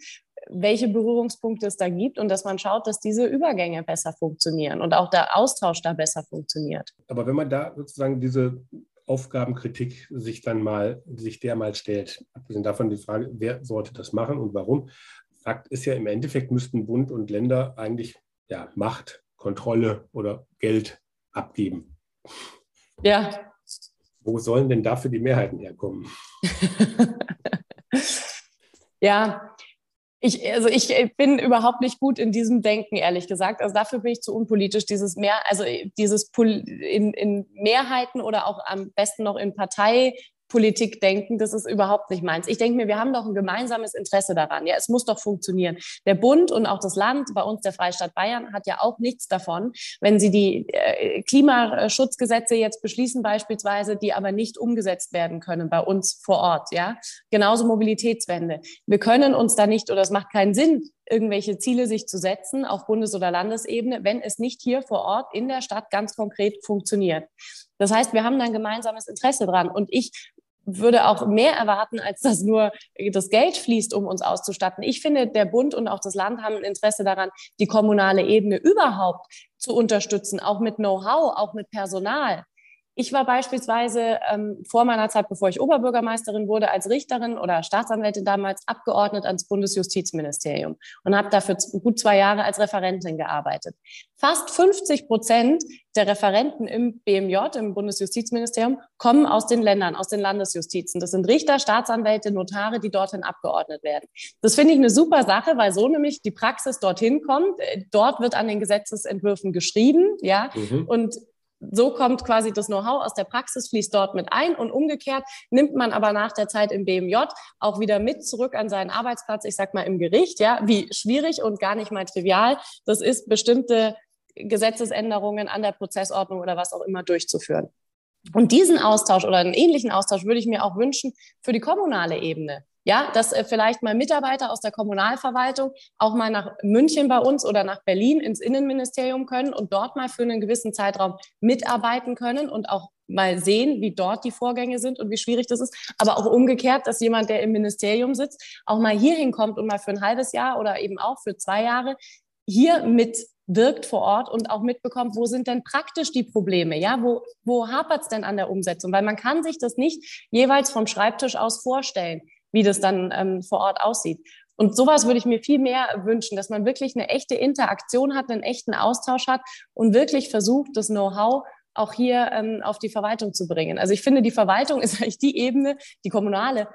welche Berührungspunkte es da gibt und dass man schaut, dass diese Übergänge besser funktionieren und auch der Austausch da besser funktioniert. Aber wenn man da sozusagen diese Aufgabenkritik sich dann mal, sich der mal stellt, abgesehen davon die Frage, wer sollte das machen und warum, Fakt ist ja, im Endeffekt müssten Bund und Länder eigentlich ja, Macht, Kontrolle oder Geld abgeben. Ja. Wo sollen denn dafür die Mehrheiten herkommen? ja, ich, also ich bin überhaupt nicht gut in diesem Denken, ehrlich gesagt. Also dafür bin ich zu unpolitisch. Dieses mehr, also dieses in, in Mehrheiten oder auch am besten noch in Partei Politik denken, das ist überhaupt nicht meins. Ich denke mir, wir haben doch ein gemeinsames Interesse daran. Ja, es muss doch funktionieren. Der Bund und auch das Land, bei uns der Freistaat Bayern, hat ja auch nichts davon, wenn sie die äh, Klimaschutzgesetze jetzt beschließen beispielsweise, die aber nicht umgesetzt werden können bei uns vor Ort. Ja, genauso Mobilitätswende. Wir können uns da nicht oder es macht keinen Sinn, irgendwelche Ziele sich zu setzen auf Bundes- oder Landesebene, wenn es nicht hier vor Ort in der Stadt ganz konkret funktioniert. Das heißt, wir haben da ein gemeinsames Interesse dran. Und ich würde auch mehr erwarten, als dass nur das Geld fließt, um uns auszustatten. Ich finde, der Bund und auch das Land haben ein Interesse daran, die kommunale Ebene überhaupt zu unterstützen, auch mit Know-how, auch mit Personal. Ich war beispielsweise ähm, vor meiner Zeit, bevor ich Oberbürgermeisterin wurde, als Richterin oder Staatsanwältin damals abgeordnet ans Bundesjustizministerium und habe dafür gut zwei Jahre als Referentin gearbeitet. Fast 50 Prozent der Referenten im BMJ, im Bundesjustizministerium, kommen aus den Ländern, aus den Landesjustizen. Das sind Richter, Staatsanwälte, Notare, die dorthin abgeordnet werden. Das finde ich eine super Sache, weil so nämlich die Praxis dorthin kommt. Dort wird an den Gesetzesentwürfen geschrieben, ja, mhm. und so kommt quasi das Know-how aus der Praxis, fließt dort mit ein und umgekehrt nimmt man aber nach der Zeit im BMJ auch wieder mit zurück an seinen Arbeitsplatz, ich sag mal im Gericht, ja, wie schwierig und gar nicht mal trivial das ist, bestimmte Gesetzesänderungen an der Prozessordnung oder was auch immer durchzuführen. Und diesen Austausch oder einen ähnlichen Austausch würde ich mir auch wünschen für die kommunale Ebene. Ja, dass äh, vielleicht mal Mitarbeiter aus der Kommunalverwaltung auch mal nach München bei uns oder nach Berlin ins Innenministerium können und dort mal für einen gewissen Zeitraum mitarbeiten können und auch mal sehen, wie dort die Vorgänge sind und wie schwierig das ist. Aber auch umgekehrt, dass jemand, der im Ministerium sitzt, auch mal hier hinkommt und mal für ein halbes Jahr oder eben auch für zwei Jahre hier mitwirkt vor Ort und auch mitbekommt, wo sind denn praktisch die Probleme? Ja, wo, wo hapert es denn an der Umsetzung? Weil man kann sich das nicht jeweils vom Schreibtisch aus vorstellen wie das dann ähm, vor Ort aussieht. Und sowas würde ich mir viel mehr wünschen, dass man wirklich eine echte Interaktion hat, einen echten Austausch hat und wirklich versucht, das Know-how auch hier ähm, auf die Verwaltung zu bringen. Also ich finde, die Verwaltung ist eigentlich die Ebene, die kommunale,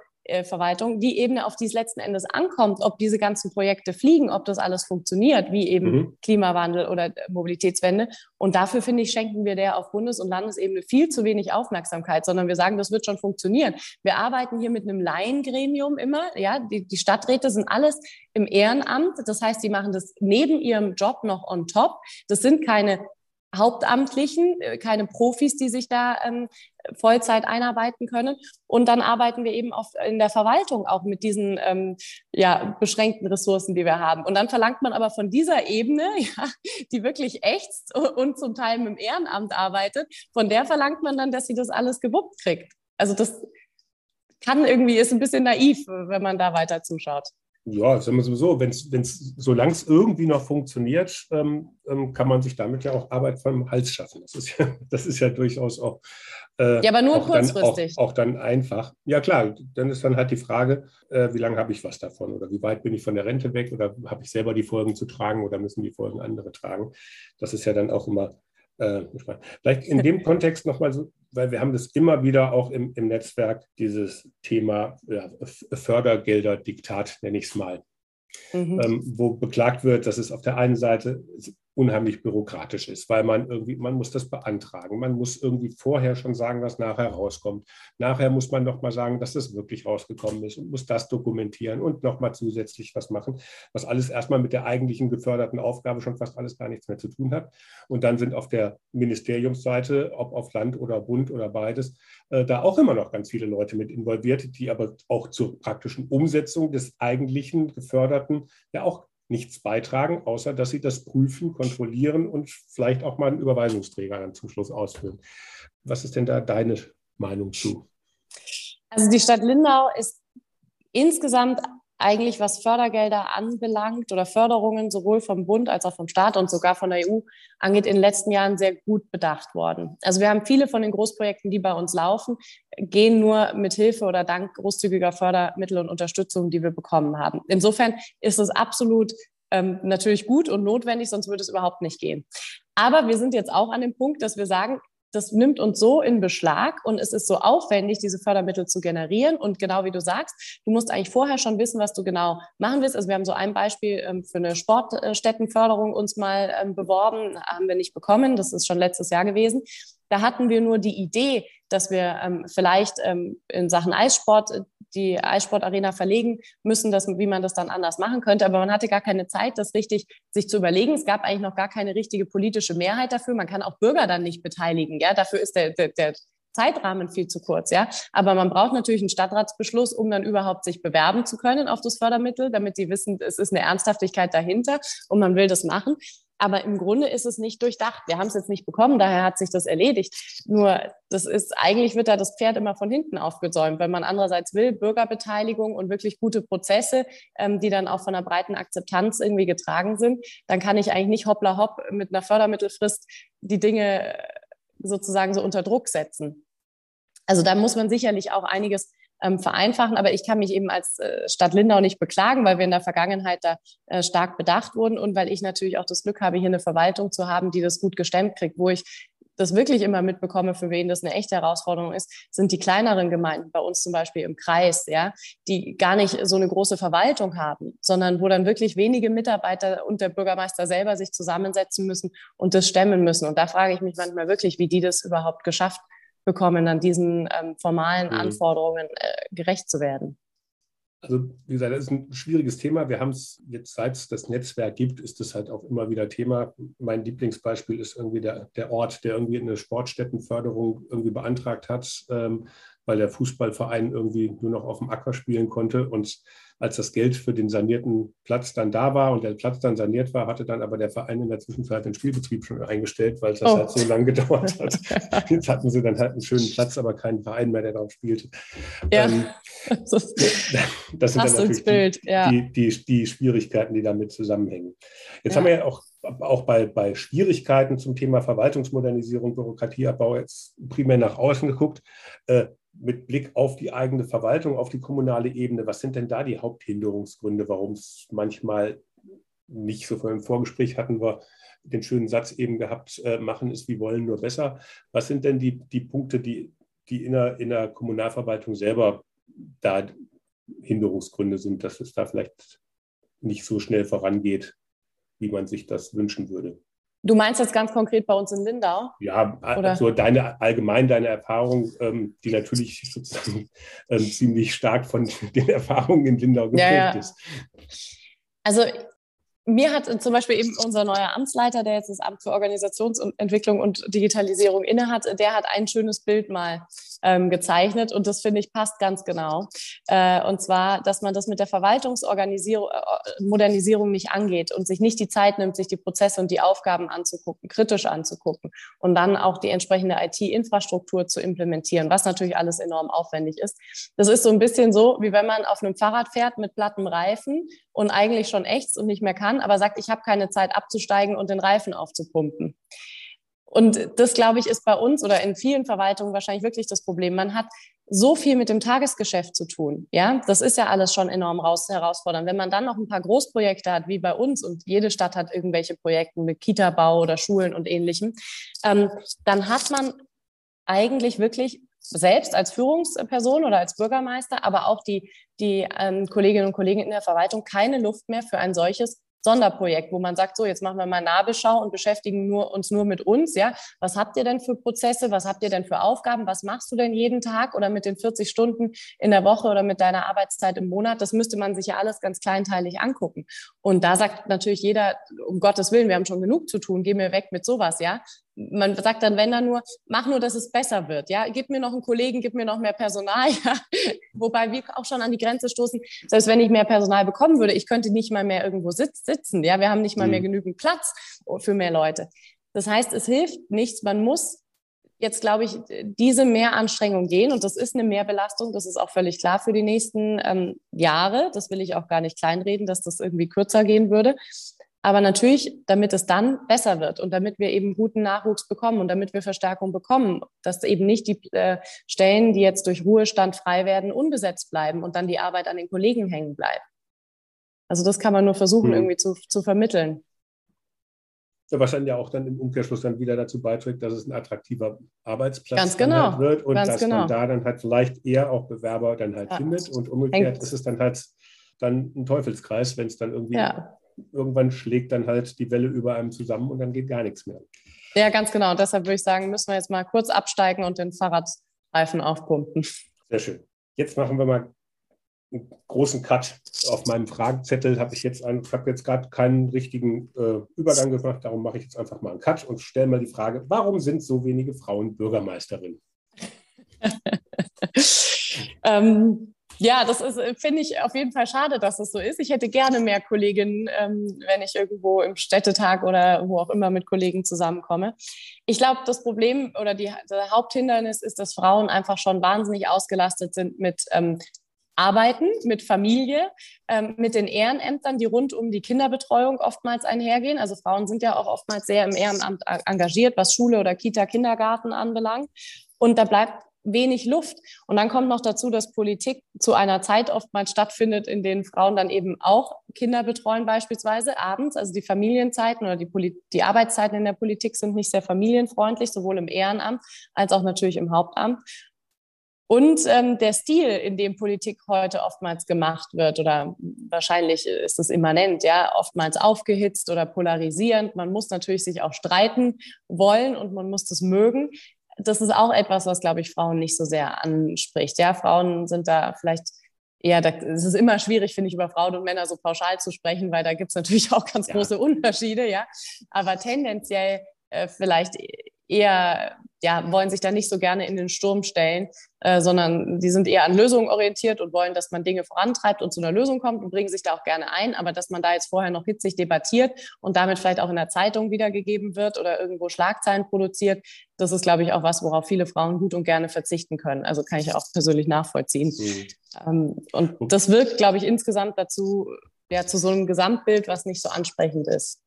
Verwaltung, die Ebene, auf die es letzten Endes ankommt, ob diese ganzen Projekte fliegen, ob das alles funktioniert, wie eben mhm. Klimawandel oder Mobilitätswende. Und dafür, finde ich, schenken wir der auf Bundes- und Landesebene viel zu wenig Aufmerksamkeit, sondern wir sagen, das wird schon funktionieren. Wir arbeiten hier mit einem Laiengremium immer, ja, die, die Stadträte sind alles im Ehrenamt. Das heißt, sie machen das neben ihrem Job noch on top. Das sind keine Hauptamtlichen, äh, keine Profis, die sich da ähm, Vollzeit einarbeiten können. Und dann arbeiten wir eben auch in der Verwaltung auch mit diesen ähm, ja, beschränkten Ressourcen, die wir haben. Und dann verlangt man aber von dieser Ebene, ja, die wirklich ächzt und zum Teil mit dem Ehrenamt arbeitet, von der verlangt man dann, dass sie das alles gewuppt kriegt. Also das kann irgendwie, ist ein bisschen naiv, wenn man da weiter zuschaut. Ja, sagen wir sowieso, wenn es, solange es irgendwie noch funktioniert, ähm, ähm, kann man sich damit ja auch Arbeit vom Hals schaffen. Das ist ja, das ist ja durchaus auch. Äh, ja, aber nur kurzfristig. Dann auch, auch, dann einfach. Ja, klar, dann ist dann halt die Frage, äh, wie lange habe ich was davon oder wie weit bin ich von der Rente weg oder habe ich selber die Folgen zu tragen oder müssen die Folgen andere tragen. Das ist ja dann auch immer äh, vielleicht in dem Kontext nochmal so, weil wir haben das immer wieder auch im, im Netzwerk, dieses Thema ja, Fördergelder-Diktat, nenne ich es mal, mhm. ähm, wo beklagt wird, dass es auf der einen Seite unheimlich bürokratisch ist, weil man irgendwie, man muss das beantragen, man muss irgendwie vorher schon sagen, was nachher rauskommt. Nachher muss man nochmal sagen, dass das wirklich rausgekommen ist und muss das dokumentieren und nochmal zusätzlich was machen, was alles erstmal mit der eigentlichen geförderten Aufgabe schon fast alles gar nichts mehr zu tun hat. Und dann sind auf der Ministeriumsseite, ob auf Land oder Bund oder beides, äh, da auch immer noch ganz viele Leute mit involviert, die aber auch zur praktischen Umsetzung des eigentlichen Geförderten ja auch nichts beitragen, außer dass sie das prüfen, kontrollieren und vielleicht auch mal einen Überweisungsträger dann zum Schluss ausführen. Was ist denn da deine Meinung zu? Also die Stadt Lindau ist insgesamt eigentlich, was Fördergelder anbelangt oder Förderungen sowohl vom Bund als auch vom Staat und sogar von der EU angeht, in den letzten Jahren sehr gut bedacht worden. Also wir haben viele von den Großprojekten, die bei uns laufen, gehen nur mit Hilfe oder dank großzügiger Fördermittel und Unterstützung, die wir bekommen haben. Insofern ist es absolut ähm, natürlich gut und notwendig, sonst würde es überhaupt nicht gehen. Aber wir sind jetzt auch an dem Punkt, dass wir sagen, das nimmt uns so in Beschlag und es ist so aufwendig, diese Fördermittel zu generieren. Und genau wie du sagst, du musst eigentlich vorher schon wissen, was du genau machen willst. Also wir haben so ein Beispiel ähm, für eine Sportstättenförderung uns mal ähm, beworben, haben wir nicht bekommen. Das ist schon letztes Jahr gewesen. Da hatten wir nur die Idee, dass wir ähm, vielleicht ähm, in Sachen Eissport äh, die Eissportarena verlegen müssen, dass, wie man das dann anders machen könnte. Aber man hatte gar keine Zeit, das richtig sich zu überlegen. Es gab eigentlich noch gar keine richtige politische Mehrheit dafür. Man kann auch Bürger dann nicht beteiligen. Ja, dafür ist der, der, der Zeitrahmen viel zu kurz, ja. Aber man braucht natürlich einen Stadtratsbeschluss, um dann überhaupt sich bewerben zu können auf das Fördermittel, damit die wissen, es ist eine Ernsthaftigkeit dahinter und man will das machen. Aber im Grunde ist es nicht durchdacht. Wir haben es jetzt nicht bekommen, daher hat sich das erledigt. Nur das ist, eigentlich wird da das Pferd immer von hinten aufgezäumt, wenn man andererseits will, Bürgerbeteiligung und wirklich gute Prozesse, ähm, die dann auch von einer breiten Akzeptanz irgendwie getragen sind, dann kann ich eigentlich nicht hoppla hopp mit einer Fördermittelfrist die Dinge sozusagen so unter Druck setzen. Also da muss man sicherlich auch einiges ähm, vereinfachen. Aber ich kann mich eben als äh, Stadt Lindau nicht beklagen, weil wir in der Vergangenheit da äh, stark bedacht wurden und weil ich natürlich auch das Glück habe, hier eine Verwaltung zu haben, die das gut gestemmt kriegt, wo ich das wirklich immer mitbekomme, für wen das eine echte Herausforderung ist, sind die kleineren Gemeinden, bei uns zum Beispiel im Kreis, ja, die gar nicht so eine große Verwaltung haben, sondern wo dann wirklich wenige Mitarbeiter und der Bürgermeister selber sich zusammensetzen müssen und das stemmen müssen. Und da frage ich mich manchmal wirklich, wie die das überhaupt geschafft bekommen, an diesen ähm, formalen mhm. Anforderungen äh, gerecht zu werden? Also, wie gesagt, das ist ein schwieriges Thema. Wir haben es jetzt, seit es das Netzwerk gibt, ist es halt auch immer wieder Thema. Mein Lieblingsbeispiel ist irgendwie der, der Ort, der irgendwie eine Sportstättenförderung irgendwie beantragt hat, ähm, weil der Fußballverein irgendwie nur noch auf dem Acker spielen konnte und als das Geld für den sanierten Platz dann da war und der Platz dann saniert war, hatte dann aber der Verein in der Zwischenzeit den Spielbetrieb schon eingestellt, weil es das oh. halt so lange gedauert hat. Jetzt hatten sie dann halt einen schönen Platz, aber keinen Verein mehr, der darauf spielte. Ja. Ähm, das sind dann natürlich Bild, die, ja. die, die, die, Schwierigkeiten, die damit zusammenhängen. Jetzt ja. haben wir ja auch, auch bei, bei Schwierigkeiten zum Thema Verwaltungsmodernisierung, Bürokratieabbau jetzt primär nach außen geguckt. Äh, mit Blick auf die eigene Verwaltung, auf die kommunale Ebene, was sind denn da die Haupthinderungsgründe, warum es manchmal nicht so vor dem Vorgespräch hatten wir den schönen Satz eben gehabt, äh, machen ist wie wollen, nur besser. Was sind denn die, die Punkte, die, die in, der, in der Kommunalverwaltung selber da Hinderungsgründe sind, dass es da vielleicht nicht so schnell vorangeht, wie man sich das wünschen würde? Du meinst jetzt ganz konkret bei uns in Lindau? Ja, Oder? also deine allgemein deine Erfahrung, ähm, die natürlich sozusagen ähm, ziemlich stark von den Erfahrungen in Lindau geprägt ja, ja. ist. Also mir hat zum Beispiel eben unser neuer Amtsleiter, der jetzt das Amt für Organisationsentwicklung und Digitalisierung innehat, der hat ein schönes Bild mal ähm, gezeichnet und das finde ich passt ganz genau. Äh, und zwar, dass man das mit der Verwaltungsmodernisierung äh, nicht angeht und sich nicht die Zeit nimmt, sich die Prozesse und die Aufgaben anzugucken, kritisch anzugucken und dann auch die entsprechende IT-Infrastruktur zu implementieren, was natürlich alles enorm aufwendig ist. Das ist so ein bisschen so, wie wenn man auf einem Fahrrad fährt mit plattem Reifen und eigentlich schon ächzt und nicht mehr kann, aber sagt, ich habe keine Zeit abzusteigen und den Reifen aufzupumpen. Und das, glaube ich, ist bei uns oder in vielen Verwaltungen wahrscheinlich wirklich das Problem. Man hat so viel mit dem Tagesgeschäft zu tun. Ja, das ist ja alles schon enorm raus, herausfordernd. Wenn man dann noch ein paar Großprojekte hat, wie bei uns, und jede Stadt hat irgendwelche Projekte mit Kita-Bau oder Schulen und ähnlichem, ähm, dann hat man eigentlich wirklich selbst als Führungsperson oder als Bürgermeister, aber auch die, die ähm, Kolleginnen und Kollegen in der Verwaltung keine Luft mehr für ein solches Sonderprojekt, wo man sagt, so, jetzt machen wir mal Nabelschau und beschäftigen nur, uns nur mit uns, ja. Was habt ihr denn für Prozesse? Was habt ihr denn für Aufgaben? Was machst du denn jeden Tag oder mit den 40 Stunden in der Woche oder mit deiner Arbeitszeit im Monat? Das müsste man sich ja alles ganz kleinteilig angucken. Und da sagt natürlich jeder, um Gottes Willen, wir haben schon genug zu tun, geh mir weg mit sowas, ja man sagt dann, wenn dann nur, mach nur, dass es besser wird. Ja, gib mir noch einen Kollegen, gib mir noch mehr Personal. Ja? Wobei wir auch schon an die Grenze stoßen. Selbst wenn ich mehr Personal bekommen würde, ich könnte nicht mal mehr irgendwo sitzen. Ja, wir haben nicht mal mehr mhm. genügend Platz für mehr Leute. Das heißt, es hilft nichts. Man muss jetzt, glaube ich, diese Mehranstrengung gehen. Und das ist eine Mehrbelastung. Das ist auch völlig klar für die nächsten ähm, Jahre. Das will ich auch gar nicht kleinreden, dass das irgendwie kürzer gehen würde. Aber natürlich, damit es dann besser wird und damit wir eben guten Nachwuchs bekommen und damit wir Verstärkung bekommen, dass eben nicht die äh, Stellen, die jetzt durch Ruhestand frei werden, unbesetzt bleiben und dann die Arbeit an den Kollegen hängen bleibt. Also das kann man nur versuchen, mhm. irgendwie zu, zu vermitteln. Ja, was dann ja auch dann im Umkehrschluss dann wieder dazu beiträgt, dass es ein attraktiver Arbeitsplatz Ganz genau. Halt wird und dass genau. man da dann halt vielleicht eher auch Bewerber dann halt ja. findet und umgekehrt Hängt. ist es dann halt dann ein Teufelskreis, wenn es dann irgendwie ja irgendwann schlägt dann halt die Welle über einem zusammen und dann geht gar nichts mehr. Ja, ganz genau. Deshalb würde ich sagen, müssen wir jetzt mal kurz absteigen und den Fahrradreifen aufpumpen. Sehr schön. Jetzt machen wir mal einen großen Cut. Auf meinem Fragenzettel habe ich jetzt, habe jetzt gerade keinen richtigen äh, Übergang gemacht. Darum mache ich jetzt einfach mal einen Cut und stelle mal die Frage: Warum sind so wenige Frauen Bürgermeisterinnen? ähm, ja, das ist, äh, finde ich auf jeden Fall schade, dass es so ist. Ich hätte gerne mehr Kolleginnen, ähm, wenn ich irgendwo im Städtetag oder wo auch immer mit Kollegen zusammenkomme. Ich glaube, das Problem oder die, das Haupthindernis ist, dass Frauen einfach schon wahnsinnig ausgelastet sind mit ähm, Arbeiten, mit Familie, ähm, mit den Ehrenämtern, die rund um die Kinderbetreuung oftmals einhergehen. Also Frauen sind ja auch oftmals sehr im Ehrenamt engagiert, was Schule oder Kita, Kindergarten anbelangt. Und da bleibt wenig Luft. Und dann kommt noch dazu, dass Politik zu einer Zeit oftmals stattfindet, in denen Frauen dann eben auch Kinder betreuen, beispielsweise abends. Also die Familienzeiten oder die, Poli die Arbeitszeiten in der Politik sind nicht sehr familienfreundlich, sowohl im Ehrenamt als auch natürlich im Hauptamt. Und ähm, der Stil, in dem Politik heute oftmals gemacht wird, oder wahrscheinlich ist es immanent, ja, oftmals aufgehitzt oder polarisierend. Man muss natürlich sich auch streiten wollen und man muss das mögen das ist auch etwas, was, glaube ich, Frauen nicht so sehr anspricht. Ja, Frauen sind da vielleicht eher, da, es ist immer schwierig, finde ich, über Frauen und Männer so pauschal zu sprechen, weil da gibt es natürlich auch ganz ja. große Unterschiede, ja. Aber tendenziell äh, vielleicht eher, ja, wollen sich da nicht so gerne in den Sturm stellen, äh, sondern die sind eher an Lösungen orientiert und wollen, dass man Dinge vorantreibt und zu einer Lösung kommt und bringen sich da auch gerne ein. Aber dass man da jetzt vorher noch hitzig debattiert und damit vielleicht auch in der Zeitung wiedergegeben wird oder irgendwo Schlagzeilen produziert, das ist, glaube ich, auch was, worauf viele Frauen gut und gerne verzichten können. Also kann ich auch persönlich nachvollziehen. Mhm. Ähm, und das wirkt, glaube ich, insgesamt dazu, ja, zu so einem Gesamtbild, was nicht so ansprechend ist.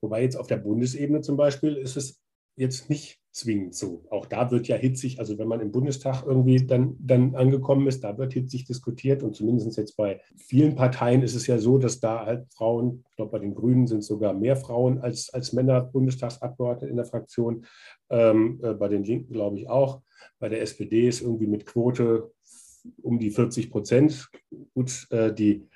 Wobei jetzt auf der Bundesebene zum Beispiel ist es jetzt nicht zwingend so. Auch da wird ja hitzig, also wenn man im Bundestag irgendwie dann, dann angekommen ist, da wird hitzig diskutiert und zumindest jetzt bei vielen Parteien ist es ja so, dass da halt Frauen, ich glaube bei den Grünen sind sogar mehr Frauen als, als Männer Bundestagsabgeordnete in der Fraktion, ähm, äh, bei den Linken glaube ich auch, bei der SPD ist irgendwie mit Quote um die 40 Prozent. Gut, äh, die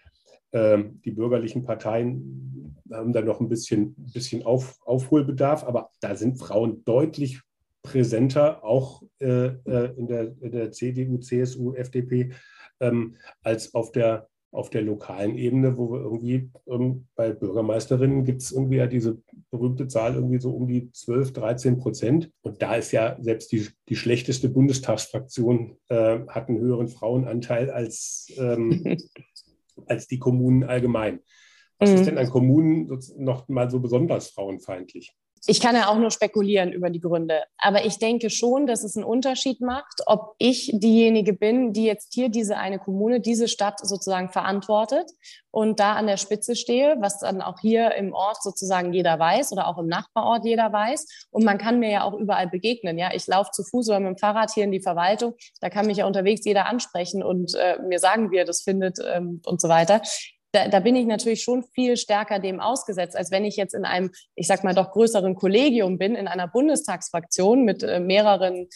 die bürgerlichen Parteien haben da noch ein bisschen, bisschen Auf, Aufholbedarf, aber da sind Frauen deutlich präsenter, auch äh, äh in, der, in, der, CDU, CSU, FDP, ähm, als auf der auf der lokalen Ebene, wo wir irgendwie ähm, bei Bürgermeisterinnen gibt es irgendwie ja diese berühmte Zahl irgendwie so um die 12, 13 Prozent. Und da ist ja selbst die, die schlechteste Bundestagsfraktion äh, hat einen höheren Frauenanteil als, ähm, als die Kommunen allgemein. Was mhm. ist denn an Kommunen noch mal so besonders frauenfeindlich? Ich kann ja auch nur spekulieren über die Gründe. Aber ich denke schon, dass es einen Unterschied macht, ob ich diejenige bin, die jetzt hier diese eine Kommune, diese Stadt sozusagen verantwortet und da an der Spitze stehe, was dann auch hier im Ort sozusagen jeder weiß oder auch im Nachbarort jeder weiß. Und man kann mir ja auch überall begegnen. Ja, ich laufe zu Fuß oder mit dem Fahrrad hier in die Verwaltung. Da kann mich ja unterwegs jeder ansprechen und äh, mir sagen, wie er das findet ähm, und so weiter da, da bin ich natürlich schon viel stärker dem ausgesetzt, als wenn ich jetzt in einem, ich sag mal, doch größeren Kollegium bin, in einer Bundestagsfraktion mit äh, mehreren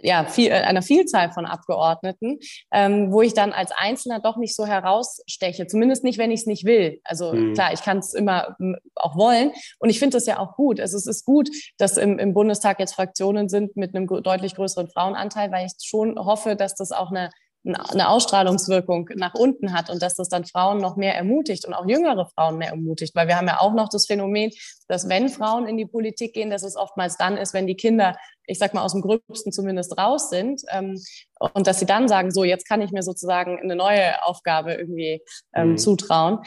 ja, viel, äh, einer Vielzahl von Abgeordneten, ähm, wo ich dann als Einzelner doch nicht so heraussteche. Zumindest nicht, wenn ich es nicht will. Also mhm. klar, ich kann es immer auch wollen. Und ich finde das ja auch gut. Also es ist gut, dass im, im Bundestag jetzt Fraktionen sind mit einem deutlich größeren Frauenanteil, weil ich schon hoffe, dass das auch eine eine Ausstrahlungswirkung nach unten hat und dass das dann Frauen noch mehr ermutigt und auch jüngere Frauen mehr ermutigt. Weil wir haben ja auch noch das Phänomen, dass wenn Frauen in die Politik gehen, dass es oftmals dann ist, wenn die Kinder, ich sag mal, aus dem Gröbsten zumindest raus sind ähm, und dass sie dann sagen, so, jetzt kann ich mir sozusagen eine neue Aufgabe irgendwie ähm, mhm. zutrauen.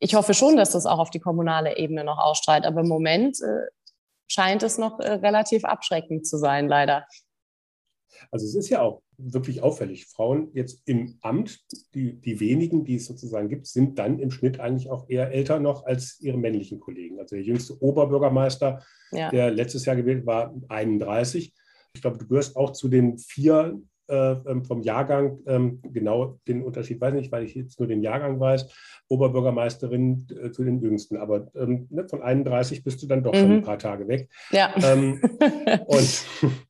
Ich hoffe schon, dass das auch auf die kommunale Ebene noch ausstrahlt, aber im Moment äh, scheint es noch äh, relativ abschreckend zu sein, leider. Also es ist ja auch wirklich auffällig. Frauen jetzt im Amt, die, die wenigen, die es sozusagen gibt, sind dann im Schnitt eigentlich auch eher älter noch als ihre männlichen Kollegen. Also der jüngste Oberbürgermeister, ja. der letztes Jahr gewählt war, 31. Ich glaube, du gehörst auch zu den vier äh, ähm, vom Jahrgang, ähm, genau den Unterschied weiß ich nicht, weil ich jetzt nur den Jahrgang weiß, Oberbürgermeisterin äh, zu den jüngsten. Aber ähm, ne, von 31 bist du dann doch mhm. schon ein paar Tage weg. Ja. Ähm, und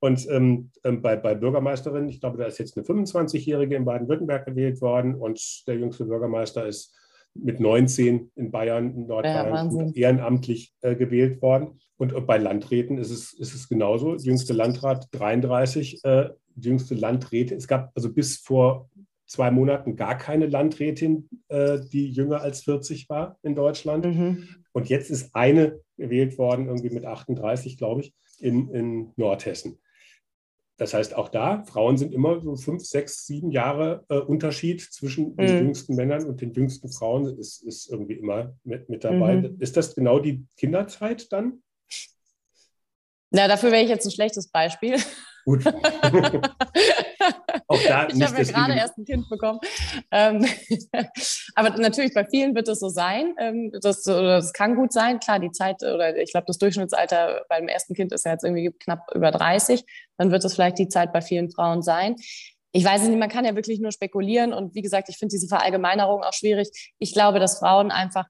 und ähm, ähm, bei, bei Bürgermeisterin, ich glaube, da ist jetzt eine 25-Jährige in Baden-Württemberg gewählt worden und der jüngste Bürgermeister ist mit 19 in Bayern, in Nordbayern, ja, ehrenamtlich äh, gewählt worden. Und äh, bei Landräten ist es, ist es genauso. Jüngste Landrat 33, äh, jüngste Landräte. Es gab also bis vor zwei Monaten gar keine Landrätin, äh, die jünger als 40 war in Deutschland. Mhm. Und jetzt ist eine gewählt worden, irgendwie mit 38, glaube ich in, in Nordhessen. Das heißt, auch da, Frauen sind immer so fünf, sechs, sieben Jahre äh, Unterschied zwischen den mhm. jüngsten Männern und den jüngsten Frauen, ist, ist irgendwie immer mit, mit dabei. Mhm. Ist das genau die Kinderzeit dann? Na, dafür wäre ich jetzt ein schlechtes Beispiel. Gut. Auch da ich habe ja gerade erst ein Kind bekommen. Ähm, aber natürlich, bei vielen wird es so sein. Ähm, das, das kann gut sein. Klar, die Zeit oder ich glaube, das Durchschnittsalter beim ersten Kind ist ja jetzt irgendwie knapp über 30. Dann wird es vielleicht die Zeit bei vielen Frauen sein. Ich weiß es nicht, man kann ja wirklich nur spekulieren. Und wie gesagt, ich finde diese Verallgemeinerung auch schwierig. Ich glaube, dass Frauen einfach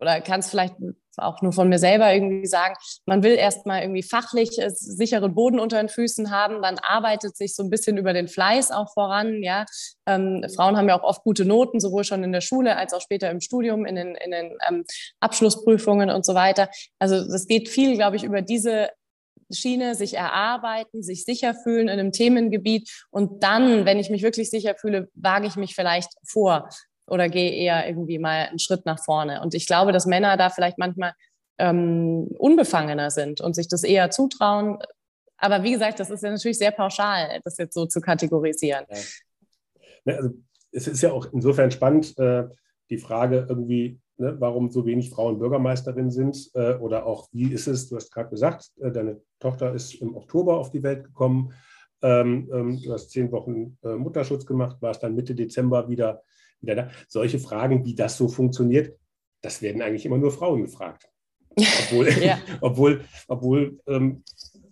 oder kann es vielleicht auch nur von mir selber irgendwie sagen, man will erstmal irgendwie fachlich sicheren Boden unter den Füßen haben, dann arbeitet sich so ein bisschen über den Fleiß auch voran. Ja, ähm, Frauen haben ja auch oft gute Noten, sowohl schon in der Schule als auch später im Studium, in den, in den ähm, Abschlussprüfungen und so weiter. Also es geht viel, glaube ich, über diese Schiene, sich erarbeiten, sich sicher fühlen in einem Themengebiet und dann, wenn ich mich wirklich sicher fühle, wage ich mich vielleicht vor oder gehe eher irgendwie mal einen Schritt nach vorne. Und ich glaube, dass Männer da vielleicht manchmal ähm, unbefangener sind und sich das eher zutrauen. Aber wie gesagt, das ist ja natürlich sehr pauschal, das jetzt so zu kategorisieren. Ja. Also, es ist ja auch insofern spannend, äh, die Frage irgendwie, ne, warum so wenig Frauen Bürgermeisterin sind äh, oder auch, wie ist es, du hast gerade gesagt, äh, deine Tochter ist im Oktober auf die Welt gekommen. Ähm, ähm, du hast zehn Wochen äh, Mutterschutz gemacht, warst dann Mitte Dezember wieder. Solche Fragen, wie das so funktioniert, das werden eigentlich immer nur Frauen gefragt. Obwohl, ja. obwohl, obwohl ähm,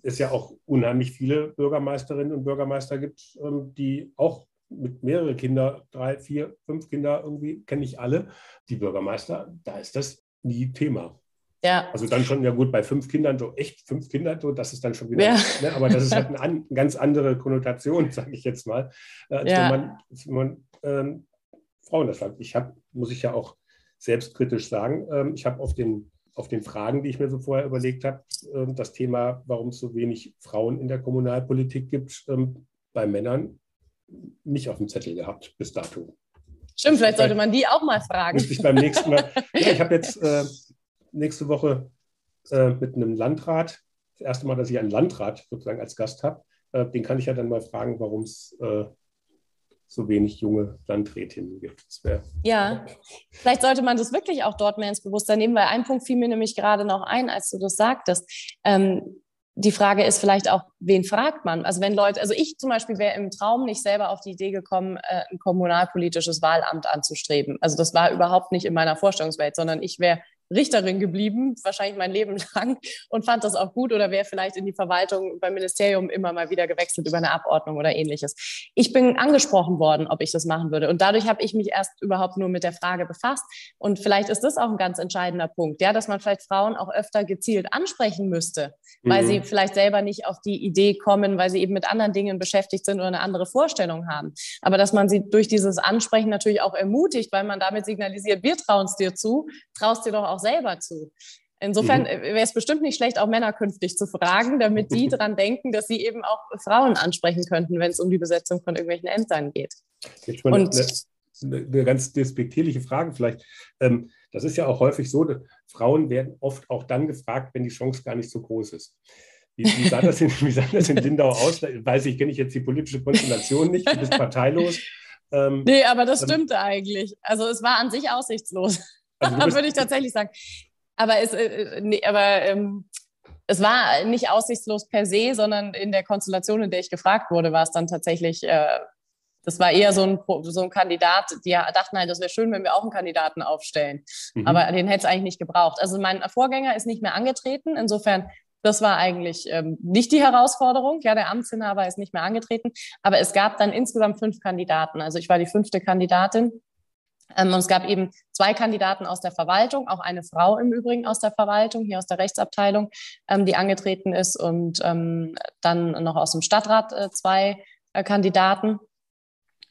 es ja auch unheimlich viele Bürgermeisterinnen und Bürgermeister gibt, ähm, die auch mit mehreren Kindern, drei, vier, fünf Kinder irgendwie, kenne ich alle, die Bürgermeister, da ist das nie Thema. Ja. Also dann schon, ja gut, bei fünf Kindern, so echt fünf Kinder, so, das ist dann schon wieder, ja. ne, aber das ist halt eine, eine ganz andere Konnotation, sage ich jetzt mal, äh, als ja. wenn man, wenn man ähm, Frauen das sagt. Ich habe, muss ich ja auch selbstkritisch sagen, ähm, ich habe auf den, auf den Fragen, die ich mir so vorher überlegt habe, ähm, das Thema, warum es so wenig Frauen in der Kommunalpolitik gibt, ähm, bei Männern nicht auf dem Zettel gehabt bis dato. Stimmt, vielleicht sollte man die auch mal fragen. Müsste ich beim nächsten Mal. Ja, ich habe jetzt äh, nächste Woche äh, mit einem Landrat, das erste Mal, dass ich einen Landrat sozusagen als Gast habe, äh, den kann ich ja dann mal fragen, warum es äh, so wenig junge Landrätinnen gibt. ja, vielleicht sollte man das wirklich auch dort mehr ins Bewusstsein nehmen, weil ein Punkt fiel mir nämlich gerade noch ein, als du das sagtest. Ähm, die Frage ist vielleicht auch, wen fragt man? Also wenn Leute, also ich zum Beispiel wäre im Traum nicht selber auf die Idee gekommen, äh, ein kommunalpolitisches Wahlamt anzustreben. Also das war überhaupt nicht in meiner Vorstellungswelt, sondern ich wäre Richterin geblieben, wahrscheinlich mein Leben lang und fand das auch gut oder wäre vielleicht in die Verwaltung beim Ministerium immer mal wieder gewechselt über eine Abordnung oder ähnliches. Ich bin angesprochen worden, ob ich das machen würde und dadurch habe ich mich erst überhaupt nur mit der Frage befasst und vielleicht ist das auch ein ganz entscheidender Punkt, ja, dass man vielleicht Frauen auch öfter gezielt ansprechen müsste, weil mhm. sie vielleicht selber nicht auf die Idee kommen, weil sie eben mit anderen Dingen beschäftigt sind oder eine andere Vorstellung haben. Aber dass man sie durch dieses Ansprechen natürlich auch ermutigt, weil man damit signalisiert, wir trauen es dir zu, traust dir doch auch auch selber zu. Insofern mhm. Äh, wäre es bestimmt nicht schlecht, auch Männer künftig zu fragen, damit die daran denken, dass sie eben auch Frauen ansprechen könnten, wenn es um die Besetzung von irgendwelchen Ämtern geht. Jetzt mal Und, eine, eine, ganz despektierliche Frage vielleicht. Ähm, das ist ja auch häufig so, Frauen werden oft auch dann gefragt, wenn die Chance gar nicht so groß ist. Wie, wie, sah, das in, wie sah das in Lindau aus? weiß ich, kenne ich jetzt die politische Konstellation nicht, du bist parteilos. Ähm, nee, aber das ähm, stimmte eigentlich. Also es war an sich aussichtslos. Also würde ich tatsächlich sagen. Aber es, äh, nee, aber, ähm, es war nicht aussichtslos per se, sondern in der Konstellation, in der ich gefragt wurde, war es dann tatsächlich, äh, das war eher so ein, so ein Kandidat, die dachten halt, das wäre schön, wenn wir auch einen Kandidaten aufstellen. Mhm. Aber den hätte es eigentlich nicht gebraucht. Also mein Vorgänger ist nicht mehr angetreten. Insofern das war eigentlich ähm, nicht die Herausforderung. Ja, der Amtsinhaber ist nicht mehr angetreten. Aber es gab dann insgesamt fünf Kandidaten. Also ich war die fünfte Kandidatin. Ähm, und es gab eben zwei Kandidaten aus der Verwaltung, auch eine Frau im Übrigen aus der Verwaltung, hier aus der Rechtsabteilung, ähm, die angetreten ist und ähm, dann noch aus dem Stadtrat äh, zwei äh, Kandidaten.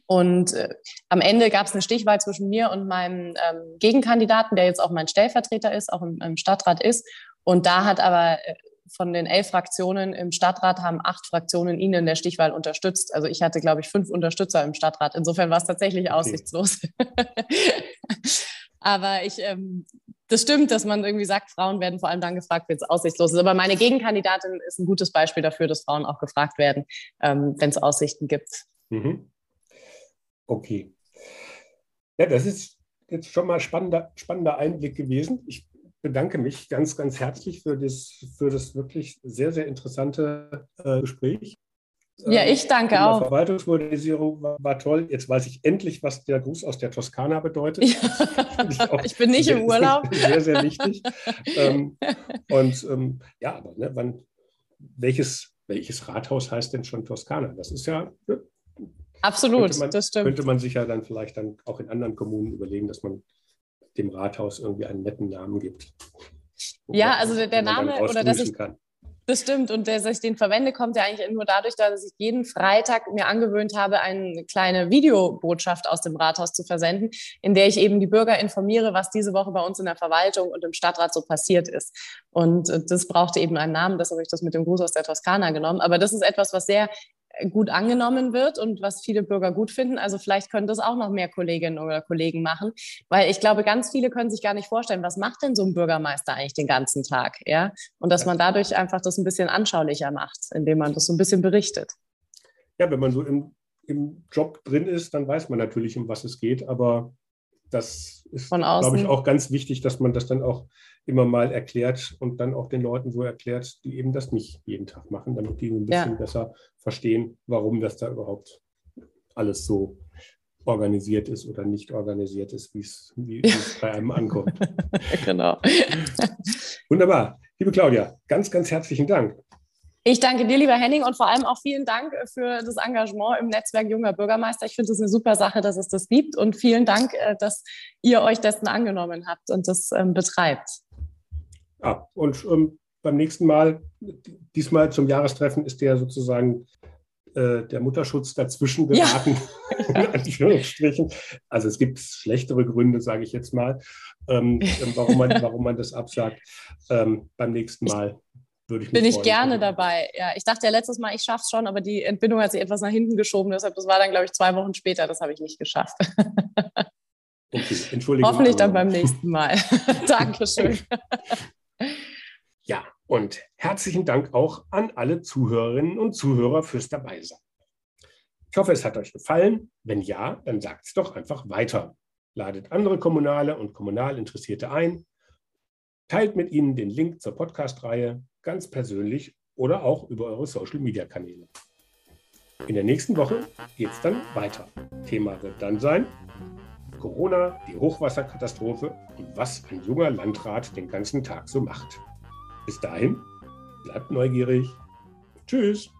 Und äh, am Ende gab es eine Stichwahl zwischen mir und meinem Gegenkandidaten, der jetzt auch mein Stellvertreter ist, auch im, Stadtrat ist. Und da hat aber von den elf Fraktionen im Stadtrat haben acht Fraktionen ihn in der Stichwahl unterstützt. Also ich hatte, glaube ich, fünf Unterstützer im Stadtrat. Insofern war es tatsächlich okay. aussichtslos. Aber ich, ähm, das stimmt, dass man irgendwie sagt, Frauen werden vor allem dann gefragt, wenn es aussichtslos ist. Aber meine Gegenkandidatin ist ein gutes Beispiel dafür, dass Frauen auch gefragt werden, ähm, wenn es Aussichten gibt. Mhm. Okay. Ja, das ist jetzt schon mal spannender, spannender Einblick gewesen. Ich bedanke mich ganz, ganz herzlich für das, für das wirklich sehr, sehr interessante äh, Gespräch. Ja, ich danke äh, auch. Verwaltungsmodernisierung war, war, toll. Jetzt weiß ich endlich, was der Gruß aus der Toskana bedeutet. Ja. Ich, ich, bin nicht sehr, im Urlaub. Sehr, sehr wichtig. ähm, und ähm, ja, aber ne, wann, welches, welches Rathaus heißt denn schon Toskana? Das ist ja. Ne, Absolut, man, das stimmt. Könnte man sich ja dann vielleicht dann auch in anderen Kommunen überlegen, dass man dem Rathaus irgendwie einen netten Namen gibt. Ja, also der, der Name oder dass ich, kann. Das stimmt. Und dass ich den verwende, kommt ja eigentlich nur dadurch, dass ich jeden Freitag mir angewöhnt habe, eine kleine Videobotschaft aus dem Rathaus zu versenden, in der ich eben die Bürger informiere, was diese Woche bei uns in der Verwaltung und im Stadtrat so passiert ist. Und äh, das brauchte eben einen Namen, deshalb habe ich das mit dem Gruß aus der Toskana genommen. Aber das ist etwas, was sehr gut angenommen wird und was viele Bürger gut finden. Also vielleicht können das auch noch mehr Kolleginnen oder Kollegen machen, weil ich glaube, ganz viele können sich gar nicht vorstellen, was macht denn so ein Bürgermeister eigentlich den ganzen Tag, ja? Und dass man dadurch einfach das ein bisschen anschaulicher macht, indem man das so ein bisschen berichtet. Ja, wenn man so im, im Job drin ist, dann weiß man natürlich, um was es geht, aber das ist, glaube ich, auch ganz wichtig, dass man das dann auch immer mal erklärt und dann auch den Leuten so erklärt, die eben das nicht jeden Tag machen, damit die ein bisschen ja. besser verstehen, warum das da überhaupt alles so organisiert ist oder nicht organisiert ist, wie es bei einem ankommt. genau. Wunderbar. Liebe Claudia, ganz, ganz herzlichen Dank. Ich danke dir, lieber Henning, und vor allem auch vielen Dank für das Engagement im Netzwerk Junger Bürgermeister. Ich finde es eine super Sache, dass es das gibt. Und vielen Dank, äh, dass ihr euch dessen angenommen habt und das ähm, betreibt. Ja, und ähm, beim nächsten Mal, diesmal zum Jahrestreffen, ist der sozusagen äh, der Mutterschutz dazwischen geraten, ja. in Anführungsstrichen. Also es gibt schlechtere Gründe, sage ich jetzt mal, ähm, warum, man, warum man das absagt. Ähm, beim nächsten Mal würde ich Bin ich gerne dabei. Ja, ich dachte ja letztes Mal, ich schaffe es schon, aber die Entbindung hat sich etwas nach hinten geschoben. Deshalb, das war dann, glaube ich, zwei Wochen später. Das habe ich nicht geschafft. Okay, Entschuldigung. Hoffentlich dann beim nächsten Mal. Dankeschön. Ja, und herzlichen Dank auch an alle Zuhörerinnen und Zuhörer fürs Dabeisein. Ich hoffe, es hat euch gefallen. Wenn ja, dann sagt es doch einfach weiter. Ladet andere Kommunale und Kommunalinteressierte ein. Teilt mit ihnen den Link zur Podcast-Reihe ganz persönlich oder auch über eure Social-Media-Kanäle. In der nächsten Woche geht es dann weiter. Thema wird dann sein Corona, die Hochwasserkatastrophe und was ein junger Landrat den ganzen Tag so macht. Bis dahin, bleibt neugierig. Tschüss.